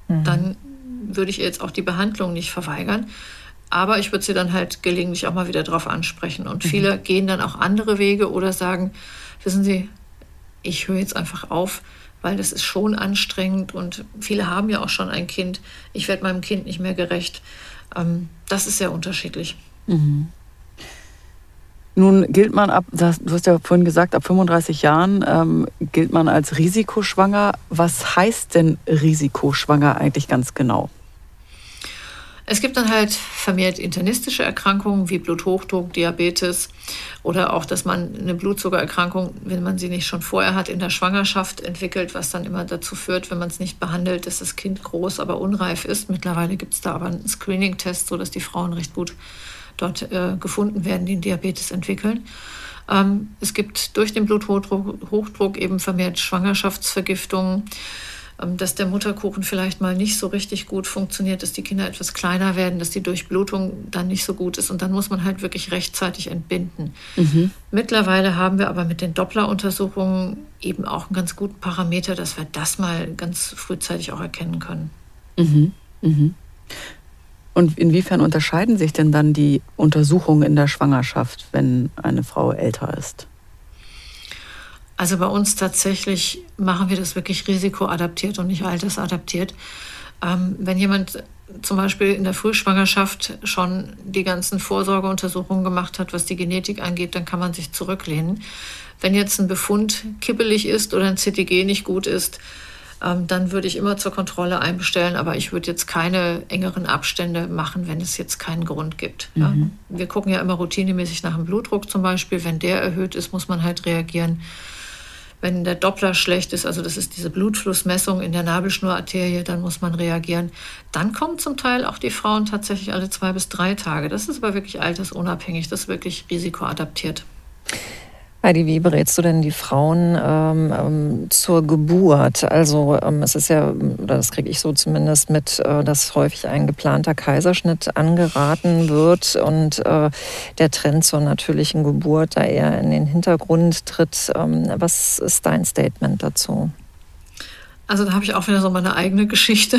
mhm. dann würde ich ihr jetzt auch die Behandlung nicht verweigern. Aber ich würde sie dann halt gelegentlich auch mal wieder darauf ansprechen. Und mhm. viele gehen dann auch andere Wege oder sagen, wissen Sie, ich höre jetzt einfach auf, weil das ist schon anstrengend und viele haben ja auch schon ein Kind. Ich werde meinem Kind nicht mehr gerecht. Ähm, das ist sehr unterschiedlich. Mhm. Nun gilt man ab, du hast ja vorhin gesagt, ab 35 Jahren ähm, gilt man als risikoschwanger. Was heißt denn risikoschwanger eigentlich ganz genau? Es gibt dann halt vermehrt internistische Erkrankungen wie Bluthochdruck, Diabetes oder auch, dass man eine Blutzuckererkrankung, wenn man sie nicht schon vorher hat, in der Schwangerschaft entwickelt, was dann immer dazu führt, wenn man es nicht behandelt, dass das Kind groß, aber unreif ist. Mittlerweile gibt es da aber einen Screening-Test, sodass die Frauen recht gut dort äh, gefunden werden, die einen Diabetes entwickeln. Ähm, es gibt durch den Bluthochdruck eben vermehrt Schwangerschaftsvergiftungen. Ähm, dass der Mutterkuchen vielleicht mal nicht so richtig gut funktioniert, dass die Kinder etwas kleiner werden, dass die Durchblutung dann nicht so gut ist. Und dann muss man halt wirklich rechtzeitig entbinden. Mhm. Mittlerweile haben wir aber mit den Doppler-Untersuchungen eben auch einen ganz guten Parameter, dass wir das mal ganz frühzeitig auch erkennen können. Mhm. Mhm. Und inwiefern unterscheiden sich denn dann die Untersuchungen in der Schwangerschaft, wenn eine Frau älter ist? Also bei uns tatsächlich machen wir das wirklich risikoadaptiert und nicht altersadaptiert. Ähm, wenn jemand zum Beispiel in der Frühschwangerschaft schon die ganzen Vorsorgeuntersuchungen gemacht hat, was die Genetik angeht, dann kann man sich zurücklehnen. Wenn jetzt ein Befund kippelig ist oder ein CTG nicht gut ist, ähm, dann würde ich immer zur Kontrolle einbestellen, aber ich würde jetzt keine engeren Abstände machen, wenn es jetzt keinen Grund gibt. Mhm. Ja. Wir gucken ja immer routinemäßig nach dem Blutdruck zum Beispiel. Wenn der erhöht ist, muss man halt reagieren wenn der Doppler schlecht ist, also das ist diese Blutflussmessung in der Nabelschnurarterie, dann muss man reagieren. Dann kommen zum Teil auch die Frauen tatsächlich alle zwei bis drei Tage. Das ist aber wirklich altersunabhängig, das ist wirklich risikoadaptiert. Heidi, wie berätst du denn die Frauen ähm, ähm, zur Geburt? Also ähm, es ist ja, das kriege ich so zumindest mit, äh, dass häufig ein geplanter Kaiserschnitt angeraten wird und äh, der Trend zur natürlichen Geburt da eher in den Hintergrund tritt. Ähm, was ist dein Statement dazu? Also da habe ich auch wieder so meine eigene Geschichte.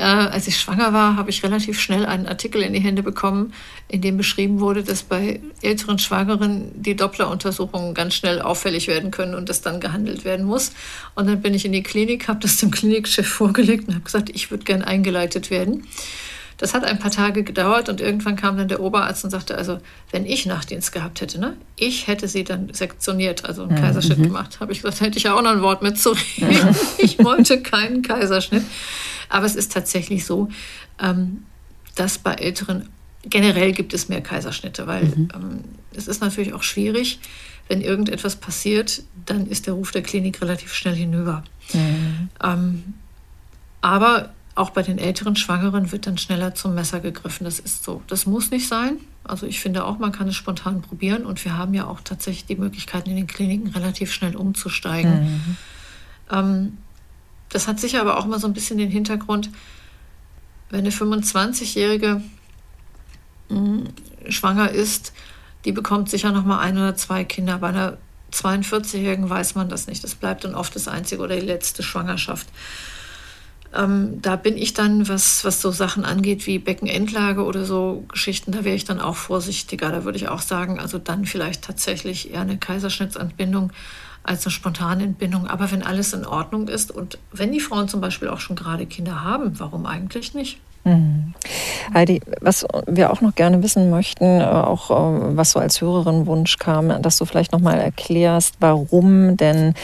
Äh, als ich schwanger war, habe ich relativ schnell einen Artikel in die Hände bekommen, in dem beschrieben wurde, dass bei älteren Schwangeren die Doppleruntersuchungen ganz schnell auffällig werden können und das dann gehandelt werden muss. Und dann bin ich in die Klinik, habe das dem Klinikchef vorgelegt und habe gesagt, ich würde gern eingeleitet werden. Das hat ein paar Tage gedauert und irgendwann kam dann der Oberarzt und sagte, also wenn ich Nachtdienst gehabt hätte, ne, ich hätte sie dann sektioniert, also einen mhm. Kaiserschnitt gemacht. Habe ich gesagt, hätte ich ja auch noch ein Wort mitzureden. ich wollte keinen Kaiserschnitt. Aber es ist tatsächlich so, ähm, dass bei Älteren generell gibt es mehr Kaiserschnitte, weil mhm. ähm, es ist natürlich auch schwierig, wenn irgendetwas passiert, dann ist der Ruf der Klinik relativ schnell hinüber. Mhm. Ähm, aber auch bei den älteren Schwangeren wird dann schneller zum Messer gegriffen. Das ist so. Das muss nicht sein. Also ich finde auch, man kann es spontan probieren und wir haben ja auch tatsächlich die Möglichkeiten in den Kliniken relativ schnell umzusteigen. Mhm. Ähm, das hat sicher aber auch mal so ein bisschen den Hintergrund, wenn eine 25-Jährige hm, schwanger ist, die bekommt sicher noch mal ein oder zwei Kinder. Bei einer 42-Jährigen weiß man das nicht. Das bleibt dann oft das einzige oder die letzte Schwangerschaft. Ähm, da bin ich dann, was, was so Sachen angeht wie Beckenendlage oder so Geschichten, da wäre ich dann auch vorsichtiger. Da würde ich auch sagen, also dann vielleicht tatsächlich eher eine Kaiserschnittsentbindung als eine spontane Entbindung. Aber wenn alles in Ordnung ist und wenn die Frauen zum Beispiel auch schon gerade Kinder haben, warum eigentlich nicht? Mhm. Heidi, was wir auch noch gerne wissen möchten, äh, auch äh, was so als Hörerin-Wunsch kam, dass du vielleicht noch mal erklärst, warum denn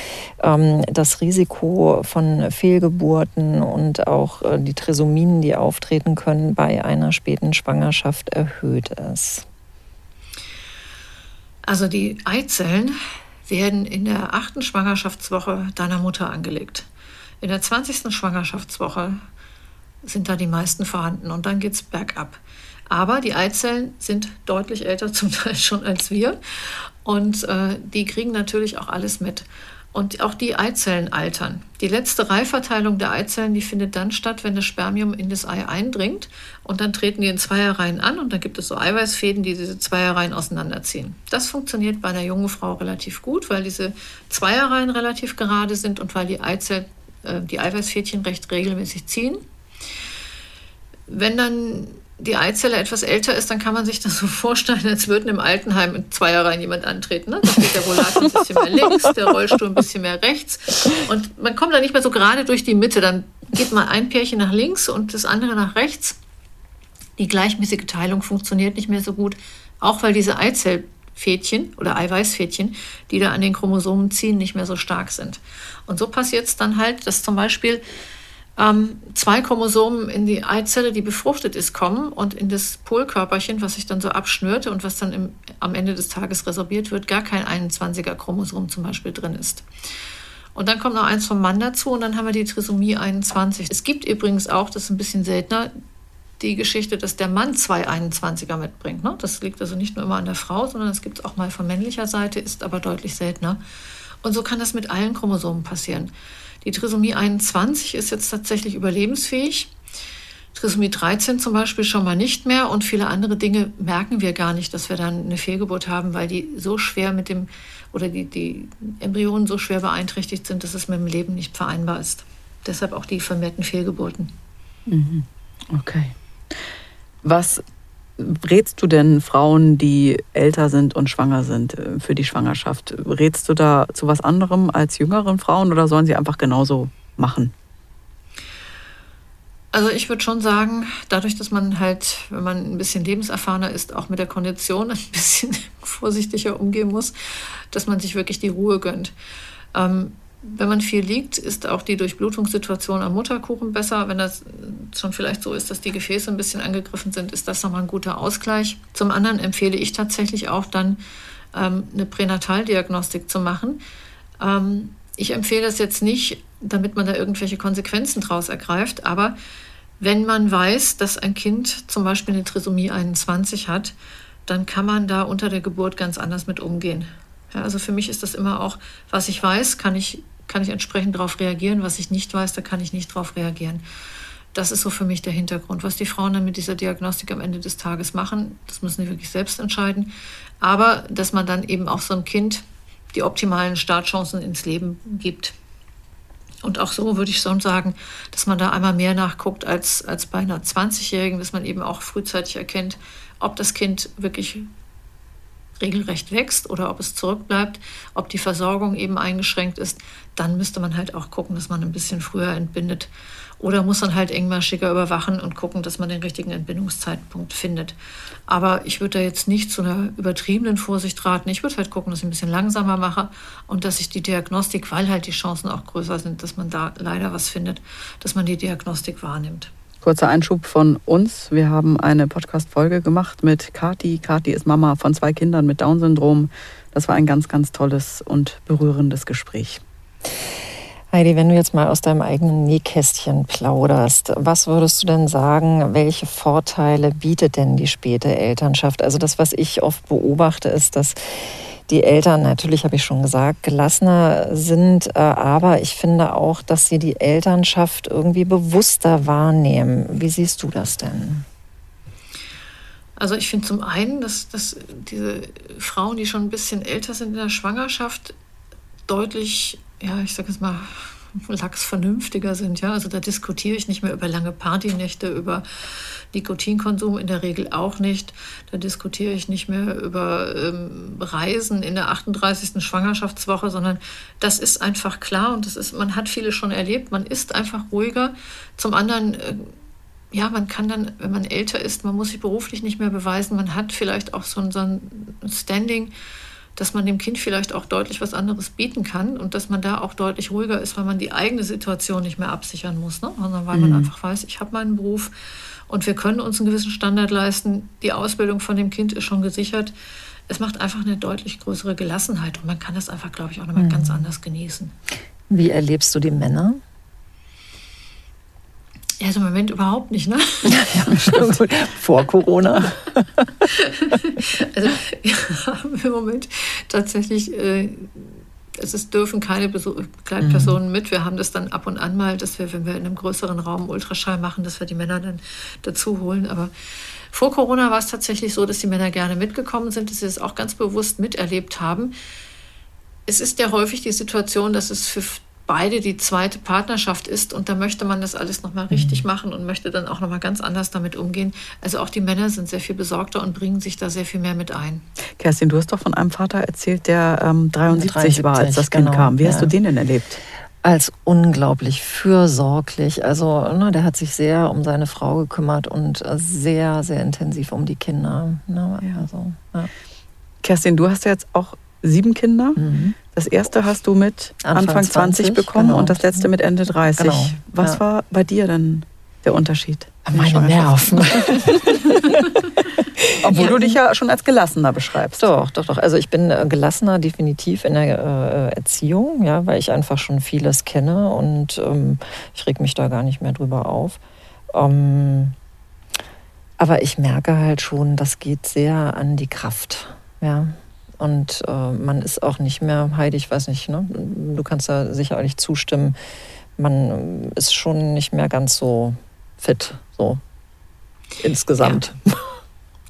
ähm, das Risiko von Fehlgeburten und auch äh, die Trisomien, die auftreten können, bei einer späten Schwangerschaft erhöht ist. Also die Eizellen werden in der achten Schwangerschaftswoche deiner Mutter angelegt. In der 20. Schwangerschaftswoche sind da die meisten vorhanden und dann geht es bergab. Aber die Eizellen sind deutlich älter zum Teil schon als wir und äh, die kriegen natürlich auch alles mit. Und auch die Eizellen altern. Die letzte Reihverteilung der Eizellen, die findet dann statt, wenn das Spermium in das Ei eindringt. Und dann treten die in Zweierreihen an und dann gibt es so Eiweißfäden, die diese Zweierreihen auseinanderziehen. Das funktioniert bei einer jungen Frau relativ gut, weil diese Zweierreihen relativ gerade sind und weil die Eizellen, äh, die Eiweißfädchen recht regelmäßig ziehen. Wenn dann die Eizelle etwas älter ist, dann kann man sich das so vorstellen, als würden im Altenheim in Zweierreihen jemand antreten. Ne? Da steht der Rollator ein bisschen mehr links, der Rollstuhl ein bisschen mehr rechts. Und man kommt da nicht mehr so gerade durch die Mitte. Dann geht mal ein Pärchen nach links und das andere nach rechts. Die gleichmäßige Teilung funktioniert nicht mehr so gut, auch weil diese Eizellfädchen oder Eiweißfädchen, die da an den Chromosomen ziehen, nicht mehr so stark sind. Und so passiert es dann halt, dass zum Beispiel ähm, zwei Chromosomen in die Eizelle, die befruchtet ist, kommen und in das Polkörperchen, was sich dann so abschnürt und was dann im, am Ende des Tages resorbiert wird, gar kein 21er Chromosom zum Beispiel drin ist. Und dann kommt noch eins vom Mann dazu und dann haben wir die Trisomie 21. Es gibt übrigens auch, das ist ein bisschen seltener, die Geschichte, dass der Mann zwei 21er mitbringt. Ne? Das liegt also nicht nur immer an der Frau, sondern es gibt es auch mal von männlicher Seite, ist aber deutlich seltener. Und so kann das mit allen Chromosomen passieren. Die Trisomie 21 ist jetzt tatsächlich überlebensfähig. Trisomie 13 zum Beispiel schon mal nicht mehr und viele andere Dinge merken wir gar nicht, dass wir dann eine Fehlgeburt haben, weil die so schwer mit dem oder die, die Embryonen so schwer beeinträchtigt sind, dass es mit dem Leben nicht vereinbar ist. Deshalb auch die vermehrten Fehlgeburten. Mhm. Okay. Was rätst du denn Frauen, die älter sind und schwanger sind, äh, für die Schwangerschaft? Rätst du da zu was anderem als jüngeren Frauen oder sollen sie einfach genauso machen? Also ich würde schon sagen, dadurch, dass man halt, wenn man ein bisschen lebenserfahrener ist, auch mit der Kondition ein bisschen vorsichtiger umgehen muss, dass man sich wirklich die Ruhe gönnt. Ähm, wenn man viel liegt, ist auch die Durchblutungssituation am Mutterkuchen besser. Wenn das schon vielleicht so ist, dass die Gefäße ein bisschen angegriffen sind, ist das nochmal ein guter Ausgleich. Zum anderen empfehle ich tatsächlich auch dann ähm, eine Pränataldiagnostik zu machen. Ähm, ich empfehle das jetzt nicht, damit man da irgendwelche Konsequenzen draus ergreift, aber wenn man weiß, dass ein Kind zum Beispiel eine Trisomie 21 hat, dann kann man da unter der Geburt ganz anders mit umgehen. Ja, also für mich ist das immer auch, was ich weiß, kann ich, kann ich entsprechend darauf reagieren. Was ich nicht weiß, da kann ich nicht darauf reagieren. Das ist so für mich der Hintergrund. Was die Frauen dann mit dieser Diagnostik am Ende des Tages machen, das müssen sie wirklich selbst entscheiden. Aber dass man dann eben auch so einem Kind die optimalen Startchancen ins Leben gibt. Und auch so würde ich schon sagen, dass man da einmal mehr nachguckt als, als bei einer 20-Jährigen, dass man eben auch frühzeitig erkennt, ob das Kind wirklich regelrecht wächst oder ob es zurückbleibt, ob die Versorgung eben eingeschränkt ist, dann müsste man halt auch gucken, dass man ein bisschen früher entbindet. Oder muss man halt engmaschiger überwachen und gucken, dass man den richtigen Entbindungszeitpunkt findet. Aber ich würde da jetzt nicht zu einer übertriebenen Vorsicht raten. Ich würde halt gucken, dass ich ein bisschen langsamer mache und dass ich die Diagnostik, weil halt die Chancen auch größer sind, dass man da leider was findet, dass man die Diagnostik wahrnimmt. Kurzer Einschub von uns. Wir haben eine Podcast-Folge gemacht mit Kati. Kati ist Mama von zwei Kindern mit Down-Syndrom. Das war ein ganz, ganz tolles und berührendes Gespräch. Heidi, wenn du jetzt mal aus deinem eigenen Nähkästchen plauderst, was würdest du denn sagen, welche Vorteile bietet denn die späte Elternschaft? Also das, was ich oft beobachte, ist, dass die Eltern, natürlich habe ich schon gesagt, gelassener sind, äh, aber ich finde auch, dass sie die Elternschaft irgendwie bewusster wahrnehmen. Wie siehst du das denn? Also ich finde zum einen, dass, dass diese Frauen, die schon ein bisschen älter sind in der Schwangerschaft, deutlich, ja, ich sage es mal, Lachs vernünftiger sind. Ja? Also da diskutiere ich nicht mehr über lange Partynächte, über Nikotinkonsum in der Regel auch nicht. Da diskutiere ich nicht mehr über ähm, Reisen in der 38. Schwangerschaftswoche, sondern das ist einfach klar und das ist, man hat viele schon erlebt, man ist einfach ruhiger. Zum anderen, äh, ja, man kann dann, wenn man älter ist, man muss sich beruflich nicht mehr beweisen, man hat vielleicht auch so, so ein Standing dass man dem Kind vielleicht auch deutlich was anderes bieten kann und dass man da auch deutlich ruhiger ist, weil man die eigene Situation nicht mehr absichern muss, ne? sondern weil mhm. man einfach weiß, ich habe meinen Beruf und wir können uns einen gewissen Standard leisten. Die Ausbildung von dem Kind ist schon gesichert. Es macht einfach eine deutlich größere Gelassenheit und man kann das einfach, glaube ich, auch nochmal mhm. ganz anders genießen. Wie erlebst du die Männer? Ja, also im Moment überhaupt nicht, ne? Ja. Vor Corona. also wir haben im Moment tatsächlich, äh, es dürfen keine Begleitpersonen mhm. mit. Wir haben das dann ab und an mal, dass wir, wenn wir in einem größeren Raum Ultraschall machen, dass wir die Männer dann dazu holen. Aber vor Corona war es tatsächlich so, dass die Männer gerne mitgekommen sind, dass sie das auch ganz bewusst miterlebt haben. Es ist ja häufig die Situation, dass es für beide die zweite Partnerschaft ist und da möchte man das alles nochmal richtig mhm. machen und möchte dann auch nochmal ganz anders damit umgehen. Also auch die Männer sind sehr viel besorgter und bringen sich da sehr viel mehr mit ein. Kerstin, du hast doch von einem Vater erzählt, der ähm, 73, 73, war, als das Kind genau, kam. Wie ja. hast du den denn erlebt? als unglaublich fürsorglich. Also ne, der hat sich sehr um seine Frau gekümmert und sehr, sehr intensiv um die Kinder. Ne, ja. Also, ja. Kerstin, du hast ja jetzt auch sieben Kinder. Mhm. Das erste hast du mit Anfang, Anfang 20, 20, bekommen genau. und das letzte mit Ende 30. Genau. Was ja. war bei dir denn der Unterschied? Meine Nerven. Obwohl du dich ja schon als gelassener beschreibst. Doch, doch, doch. Also ich bin äh, gelassener definitiv in der äh, Erziehung, ja, weil ich einfach schon vieles kenne und ähm, ich reg mich da gar nicht mehr drüber auf. Ähm, aber ich merke halt schon, das geht sehr an die Kraft. Ja. Und äh, man ist auch nicht mehr, Heidi, ich weiß nicht, ne? du kannst da sicherlich zustimmen, man ist schon nicht mehr ganz so fit, so insgesamt. Ja.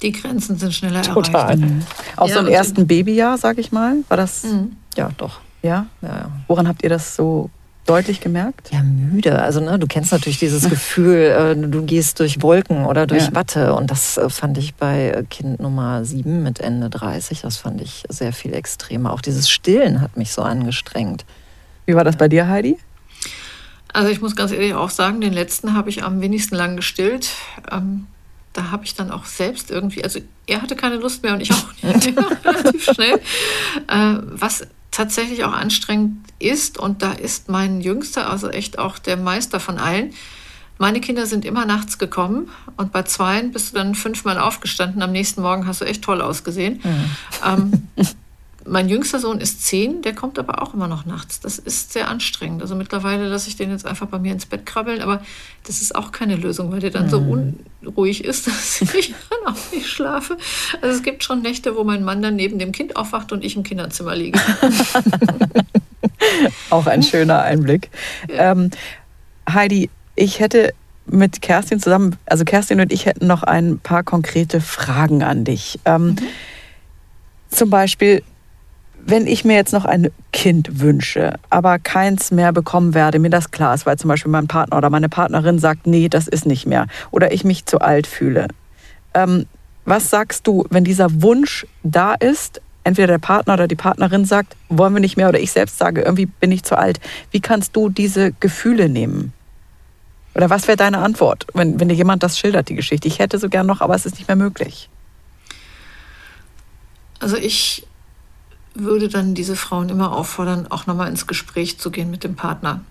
Die Grenzen sind schneller Total. erreicht. Mhm. Auch ja, so im ersten Babyjahr, sag ich mal, war das? Mhm. Ja, doch. Ja? ja? Ja, Woran habt ihr das so deutlich gemerkt? Ja, müde. Also ne, du kennst natürlich dieses Gefühl, äh, du gehst durch Wolken oder durch ja. Watte. Und das äh, fand ich bei Kind Nummer 7 mit Ende 30, das fand ich sehr viel extremer. Auch dieses Stillen hat mich so angestrengt. Wie war das bei dir, Heidi? Also ich muss ganz ehrlich auch sagen, den letzten habe ich am wenigsten lang gestillt. Ähm, da habe ich dann auch selbst irgendwie, also er hatte keine Lust mehr und ich auch nicht relativ schnell. Äh, was tatsächlich auch anstrengend ist, und da ist mein Jüngster, also echt auch der Meister von allen, meine Kinder sind immer nachts gekommen und bei zweien bist du dann fünfmal aufgestanden. Am nächsten Morgen hast du echt toll ausgesehen. Mhm. Ähm, mein jüngster Sohn ist zehn, der kommt aber auch immer noch nachts. Das ist sehr anstrengend. Also mittlerweile lasse ich den jetzt einfach bei mir ins Bett krabbeln, aber das ist auch keine Lösung, weil der dann mhm. so unruhig ist, dass ich dann auch nicht schlafe. Also es gibt schon Nächte, wo mein Mann dann neben dem Kind aufwacht und ich im Kinderzimmer liege. auch ein schöner Einblick. Ähm, Heidi, ich hätte mit Kerstin zusammen, also Kerstin und ich hätten noch ein paar konkrete Fragen an dich. Ähm, mhm. Zum Beispiel, wenn ich mir jetzt noch ein Kind wünsche, aber keins mehr bekommen werde, mir das klar ist, weil zum Beispiel mein Partner oder meine Partnerin sagt, nee, das ist nicht mehr, oder ich mich zu alt fühle. Ähm, was sagst du, wenn dieser Wunsch da ist, entweder der Partner oder die Partnerin sagt, wollen wir nicht mehr, oder ich selbst sage, irgendwie bin ich zu alt. Wie kannst du diese Gefühle nehmen? Oder was wäre deine Antwort, wenn, wenn dir jemand das schildert, die Geschichte? Ich hätte so gern noch, aber es ist nicht mehr möglich. Also ich würde dann diese Frauen immer auffordern, auch nochmal ins Gespräch zu gehen mit dem Partner.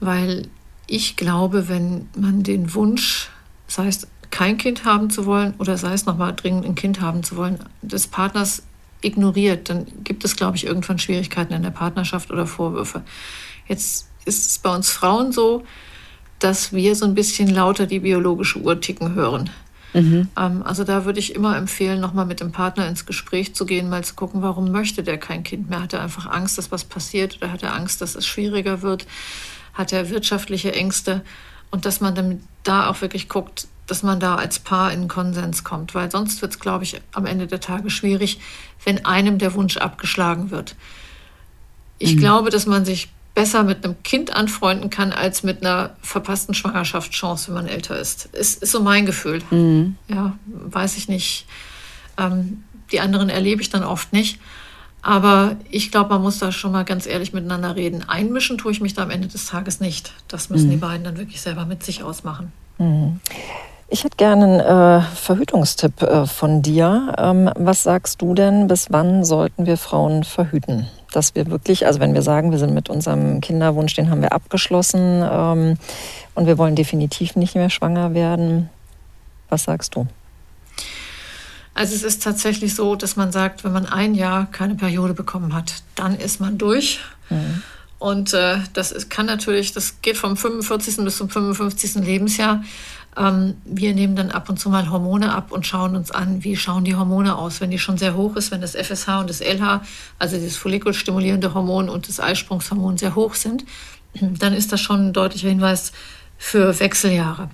Weil ich glaube, wenn man den Wunsch, sei es kein Kind haben zu wollen oder sei es nochmal dringend ein Kind haben zu wollen, des Partners ignoriert, dann gibt es, glaube ich, irgendwann Schwierigkeiten in der Partnerschaft oder Vorwürfe. Jetzt ist es bei uns Frauen so, dass wir so ein bisschen lauter die biologische Uhr ticken hören. Mhm. Ähm, also da würde ich immer empfehlen, nochmal mit dem Partner ins Gespräch zu gehen, mal zu gucken, warum möchte der kein Kind mehr? Hat er einfach Angst, dass was passiert oder hat er Angst, dass es schwieriger wird? Hat er wirtschaftliche Ängste? Und dass man dann da auch wirklich guckt, dass man da als Paar in Konsens kommt, weil sonst wird es, glaube ich, am Ende der Tage schwierig, wenn einem der Wunsch abgeschlagen wird. Ich mhm. glaube, dass man sich besser mit einem Kind anfreunden kann als mit einer verpassten Schwangerschaftschance, wenn man älter ist. Ist, ist so mein Gefühl. Mhm. Ja, weiß ich nicht. Ähm, die anderen erlebe ich dann oft nicht. Aber ich glaube, man muss da schon mal ganz ehrlich miteinander reden. Einmischen tue ich mich da am Ende des Tages nicht. Das müssen mhm. die beiden dann wirklich selber mit sich ausmachen. Mhm. Ich hätte gerne einen äh, Verhütungstipp äh, von dir. Ähm, was sagst du denn, bis wann sollten wir Frauen verhüten? dass wir wirklich, also wenn wir sagen, wir sind mit unserem Kinderwunsch, den haben wir abgeschlossen ähm, und wir wollen definitiv nicht mehr schwanger werden, was sagst du? Also es ist tatsächlich so, dass man sagt, wenn man ein Jahr keine Periode bekommen hat, dann ist man durch. Mhm. Und äh, das ist, kann natürlich, das geht vom 45. bis zum 55. Lebensjahr. Ähm, wir nehmen dann ab und zu mal Hormone ab und schauen uns an, wie schauen die Hormone aus. Wenn die schon sehr hoch ist, wenn das FSH und das LH, also das follikelstimulierende Hormon und das Eisprungshormon sehr hoch sind, dann ist das schon ein deutlicher Hinweis für Wechseljahre.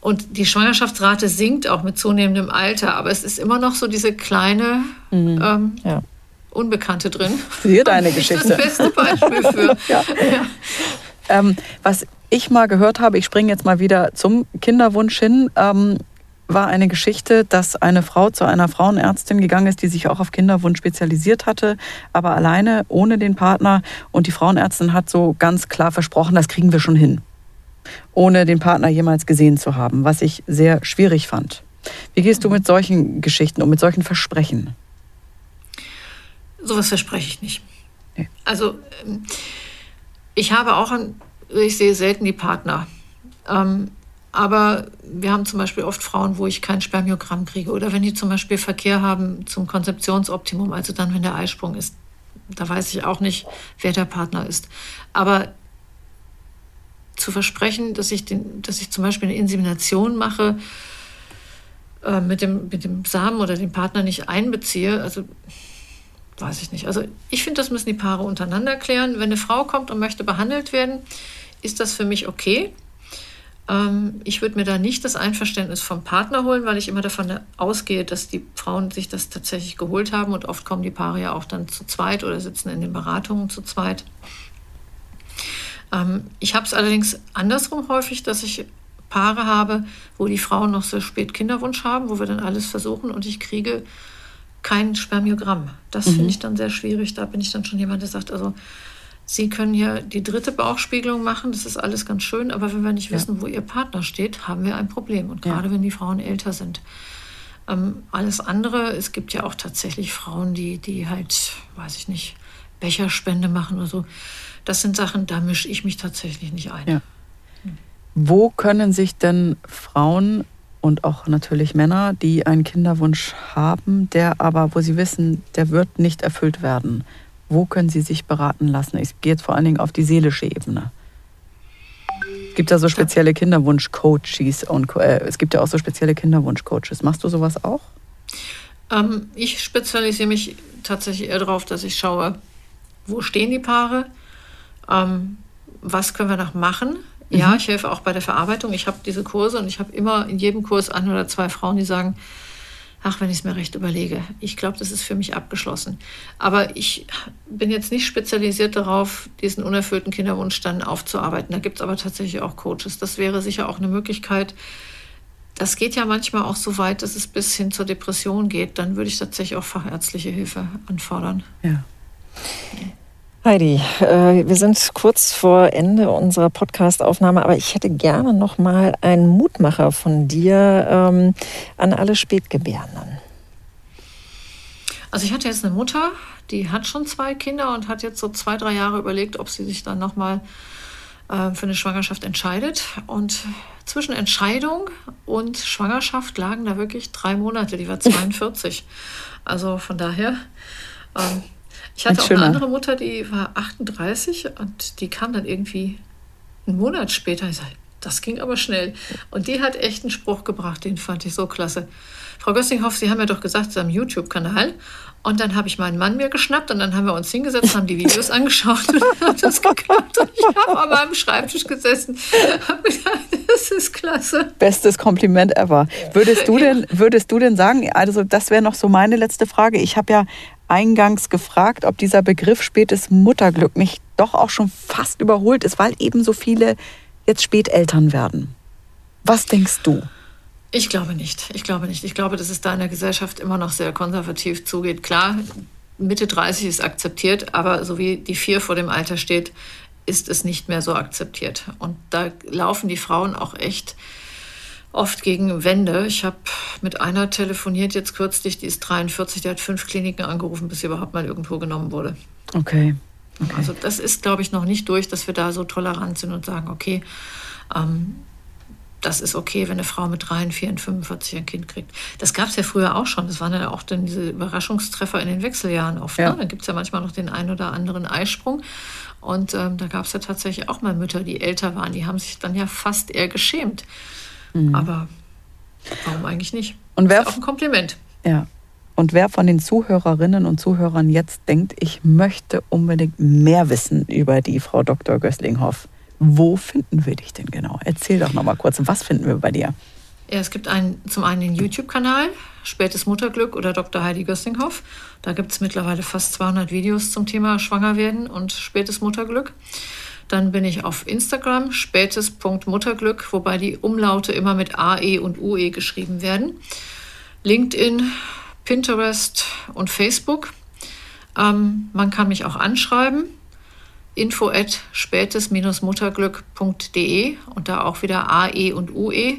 Und die Schwangerschaftsrate sinkt auch mit zunehmendem Alter, aber es ist immer noch so diese kleine mhm. ähm, ja. Unbekannte drin. Hier deine Geschichte. Das beste Beispiel für. ja. Ja. Ähm, was ich mal gehört habe, ich springe jetzt mal wieder zum Kinderwunsch hin, ähm, war eine Geschichte, dass eine Frau zu einer Frauenärztin gegangen ist, die sich auch auf Kinderwunsch spezialisiert hatte, aber alleine, ohne den Partner. Und die Frauenärztin hat so ganz klar versprochen, das kriegen wir schon hin, ohne den Partner jemals gesehen zu haben, was ich sehr schwierig fand. Wie gehst du mit solchen Geschichten um, mit solchen Versprechen? Sowas verspreche ich nicht. Nee. Also ähm, ich habe auch ein ich sehe selten die Partner. Ähm, aber wir haben zum Beispiel oft Frauen, wo ich kein Spermiogramm kriege. Oder wenn die zum Beispiel Verkehr haben zum Konzeptionsoptimum, also dann, wenn der Eisprung ist. Da weiß ich auch nicht, wer der Partner ist. Aber zu versprechen, dass ich, den, dass ich zum Beispiel eine Insemination mache, äh, mit, dem, mit dem Samen oder den Partner nicht einbeziehe, also weiß ich nicht. Also ich finde, das müssen die Paare untereinander klären. Wenn eine Frau kommt und möchte behandelt werden, ist das für mich okay. Ähm, ich würde mir da nicht das Einverständnis vom Partner holen, weil ich immer davon ausgehe, dass die Frauen sich das tatsächlich geholt haben und oft kommen die Paare ja auch dann zu zweit oder sitzen in den Beratungen zu zweit. Ähm, ich habe es allerdings andersrum häufig, dass ich Paare habe, wo die Frauen noch sehr spät Kinderwunsch haben, wo wir dann alles versuchen und ich kriege kein Spermiogramm. Das mhm. finde ich dann sehr schwierig. Da bin ich dann schon jemand, der sagt, also Sie können ja die dritte Bauchspiegelung machen, das ist alles ganz schön, aber wenn wir nicht wissen, ja. wo Ihr Partner steht, haben wir ein Problem. Und gerade ja. wenn die Frauen älter sind. Ähm, alles andere, es gibt ja auch tatsächlich Frauen, die, die halt, weiß ich nicht, Becherspende machen oder so. Das sind Sachen, da mische ich mich tatsächlich nicht ein. Ja. Wo können sich denn Frauen und auch natürlich Männer, die einen Kinderwunsch haben, der aber, wo sie wissen, der wird nicht erfüllt werden. Wo können sie sich beraten lassen? Ich gehe jetzt vor allen Dingen auf die seelische Ebene. Es gibt da so spezielle Kinderwunsch-Coaches und äh, es gibt ja auch so spezielle Kinderwunsch-Coaches. Machst du sowas auch? Ähm, ich spezialisiere mich tatsächlich eher darauf, dass ich schaue, wo stehen die Paare, ähm, was können wir noch machen. Ja, mhm. ich helfe auch bei der Verarbeitung. Ich habe diese Kurse und ich habe immer in jedem Kurs ein oder zwei Frauen, die sagen, ach, wenn ich es mir recht überlege, ich glaube, das ist für mich abgeschlossen. Aber ich bin jetzt nicht spezialisiert darauf, diesen unerfüllten Kinderwunsch dann aufzuarbeiten. Da gibt es aber tatsächlich auch Coaches. Das wäre sicher auch eine Möglichkeit. Das geht ja manchmal auch so weit, dass es bis hin zur Depression geht. Dann würde ich tatsächlich auch fachärztliche Hilfe anfordern. Ja. Heidi, äh, wir sind kurz vor Ende unserer Podcast-Aufnahme, aber ich hätte gerne noch mal einen Mutmacher von dir ähm, an alle Spätgebärenden. Also ich hatte jetzt eine Mutter, die hat schon zwei Kinder und hat jetzt so zwei, drei Jahre überlegt, ob sie sich dann noch mal äh, für eine Schwangerschaft entscheidet. Und zwischen Entscheidung und Schwangerschaft lagen da wirklich drei Monate. Die war 42. also von daher. Ähm, ich hatte auch eine andere Mutter, die war 38 und die kam dann irgendwie einen Monat später. Ich sage, das ging aber schnell. Und die hat echt einen Spruch gebracht, den fand ich so klasse. Frau Gössinghoff, Sie haben ja doch gesagt, Sie haben einen YouTube-Kanal. Und dann habe ich meinen Mann mir geschnappt und dann haben wir uns hingesetzt, haben die Videos angeschaut und dann hat das geklappt. Und ich habe an meinem Schreibtisch gesessen habe gedacht, das ist klasse. Bestes Kompliment ever. Würdest du denn, würdest du denn sagen, also das wäre noch so meine letzte Frage. Ich habe ja eingangs gefragt, ob dieser Begriff spätes Mutterglück nicht doch auch schon fast überholt ist, weil eben so viele jetzt Späteltern werden. Was denkst du? Ich glaube nicht. Ich glaube nicht. Ich glaube, dass es da in der Gesellschaft immer noch sehr konservativ zugeht. Klar, Mitte 30 ist akzeptiert, aber so wie die vier vor dem Alter steht, ist es nicht mehr so akzeptiert. Und da laufen die Frauen auch echt oft gegen Wände. Ich habe mit einer telefoniert jetzt kürzlich, die ist 43, die hat fünf Kliniken angerufen, bis sie überhaupt mal irgendwo genommen wurde. Okay. okay. Also das ist, glaube ich, noch nicht durch, dass wir da so tolerant sind und sagen, okay, ähm, das ist okay, wenn eine Frau mit 43 und 45 ein Kind kriegt. Das gab es ja früher auch schon. Das waren ja auch dann diese Überraschungstreffer in den Wechseljahren oft. Ja. Ne? Da gibt es ja manchmal noch den einen oder anderen Eisprung. Und ähm, da gab es ja tatsächlich auch mal Mütter, die älter waren. Die haben sich dann ja fast eher geschämt. Mhm. Aber warum eigentlich nicht? Und wer, ist auch ein Kompliment. Ja. Und wer von den Zuhörerinnen und Zuhörern jetzt denkt, ich möchte unbedingt mehr wissen über die Frau Dr. Gösslinghoff, wo finden wir dich denn genau? Erzähl doch noch mal kurz, was finden wir bei dir? Ja, es gibt einen, zum einen den YouTube-Kanal, Spätes Mutterglück oder Dr. Heidi Gösslinghoff. Da gibt es mittlerweile fast 200 Videos zum Thema Schwangerwerden und spätes Mutterglück. Dann bin ich auf Instagram, spätes.mutterglück, wobei die Umlaute immer mit AE und UE geschrieben werden. LinkedIn, Pinterest und Facebook. Ähm, man kann mich auch anschreiben. Info at spätes-mutterglück.de und da auch wieder AE und UE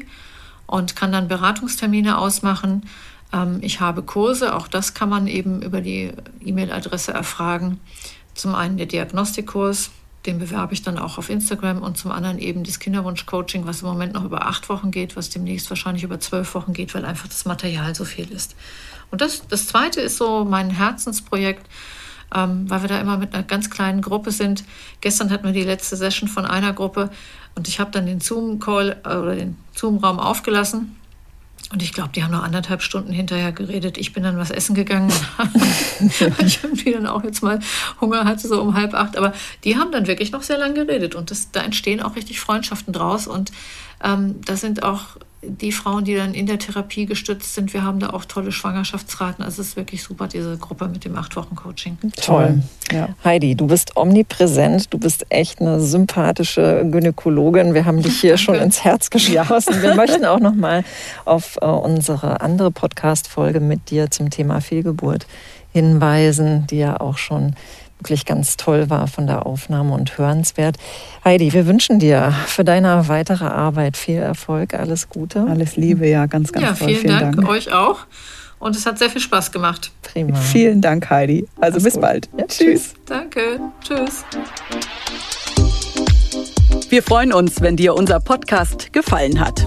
und kann dann Beratungstermine ausmachen. Ähm, ich habe Kurse, auch das kann man eben über die E-Mail-Adresse erfragen. Zum einen der Diagnostikkurs, den bewerbe ich dann auch auf Instagram und zum anderen eben das Kinderwunsch-Coaching, was im Moment noch über acht Wochen geht, was demnächst wahrscheinlich über zwölf Wochen geht, weil einfach das Material so viel ist. Und das, das zweite ist so mein Herzensprojekt, ähm, weil wir da immer mit einer ganz kleinen Gruppe sind. Gestern hatten wir die letzte Session von einer Gruppe und ich habe dann den Zoom-Call äh, oder den Zoom-Raum aufgelassen und ich glaube, die haben noch anderthalb Stunden hinterher geredet. Ich bin dann was essen gegangen. ich irgendwie dann auch jetzt mal Hunger hatte, so um halb acht. Aber die haben dann wirklich noch sehr lange geredet. Und das, da entstehen auch richtig Freundschaften draus. Und ähm, da sind auch die Frauen, die dann in der Therapie gestützt sind, wir haben da auch tolle Schwangerschaftsraten. Also es ist wirklich super, diese Gruppe mit dem Acht-Wochen-Coaching. Toll. Ja. Heidi, du bist omnipräsent, du bist echt eine sympathische Gynäkologin. Wir haben dich hier schon ins Herz geschlossen. Wir möchten auch noch mal auf äh, unsere andere Podcast-Folge mit dir zum Thema Fehlgeburt hinweisen, die ja auch schon wirklich ganz toll war von der Aufnahme und hörenswert. Heidi, wir wünschen dir für deine weitere Arbeit viel Erfolg, alles Gute. Alles Liebe, ja, ganz, ganz ja, toll. Vielen, vielen Dank, Dank, euch auch. Und es hat sehr viel Spaß gemacht. Prima. Vielen Dank, Heidi. Also Alles bis gut. bald. Ja, tschüss. Danke. Tschüss. Wir freuen uns, wenn dir unser Podcast gefallen hat.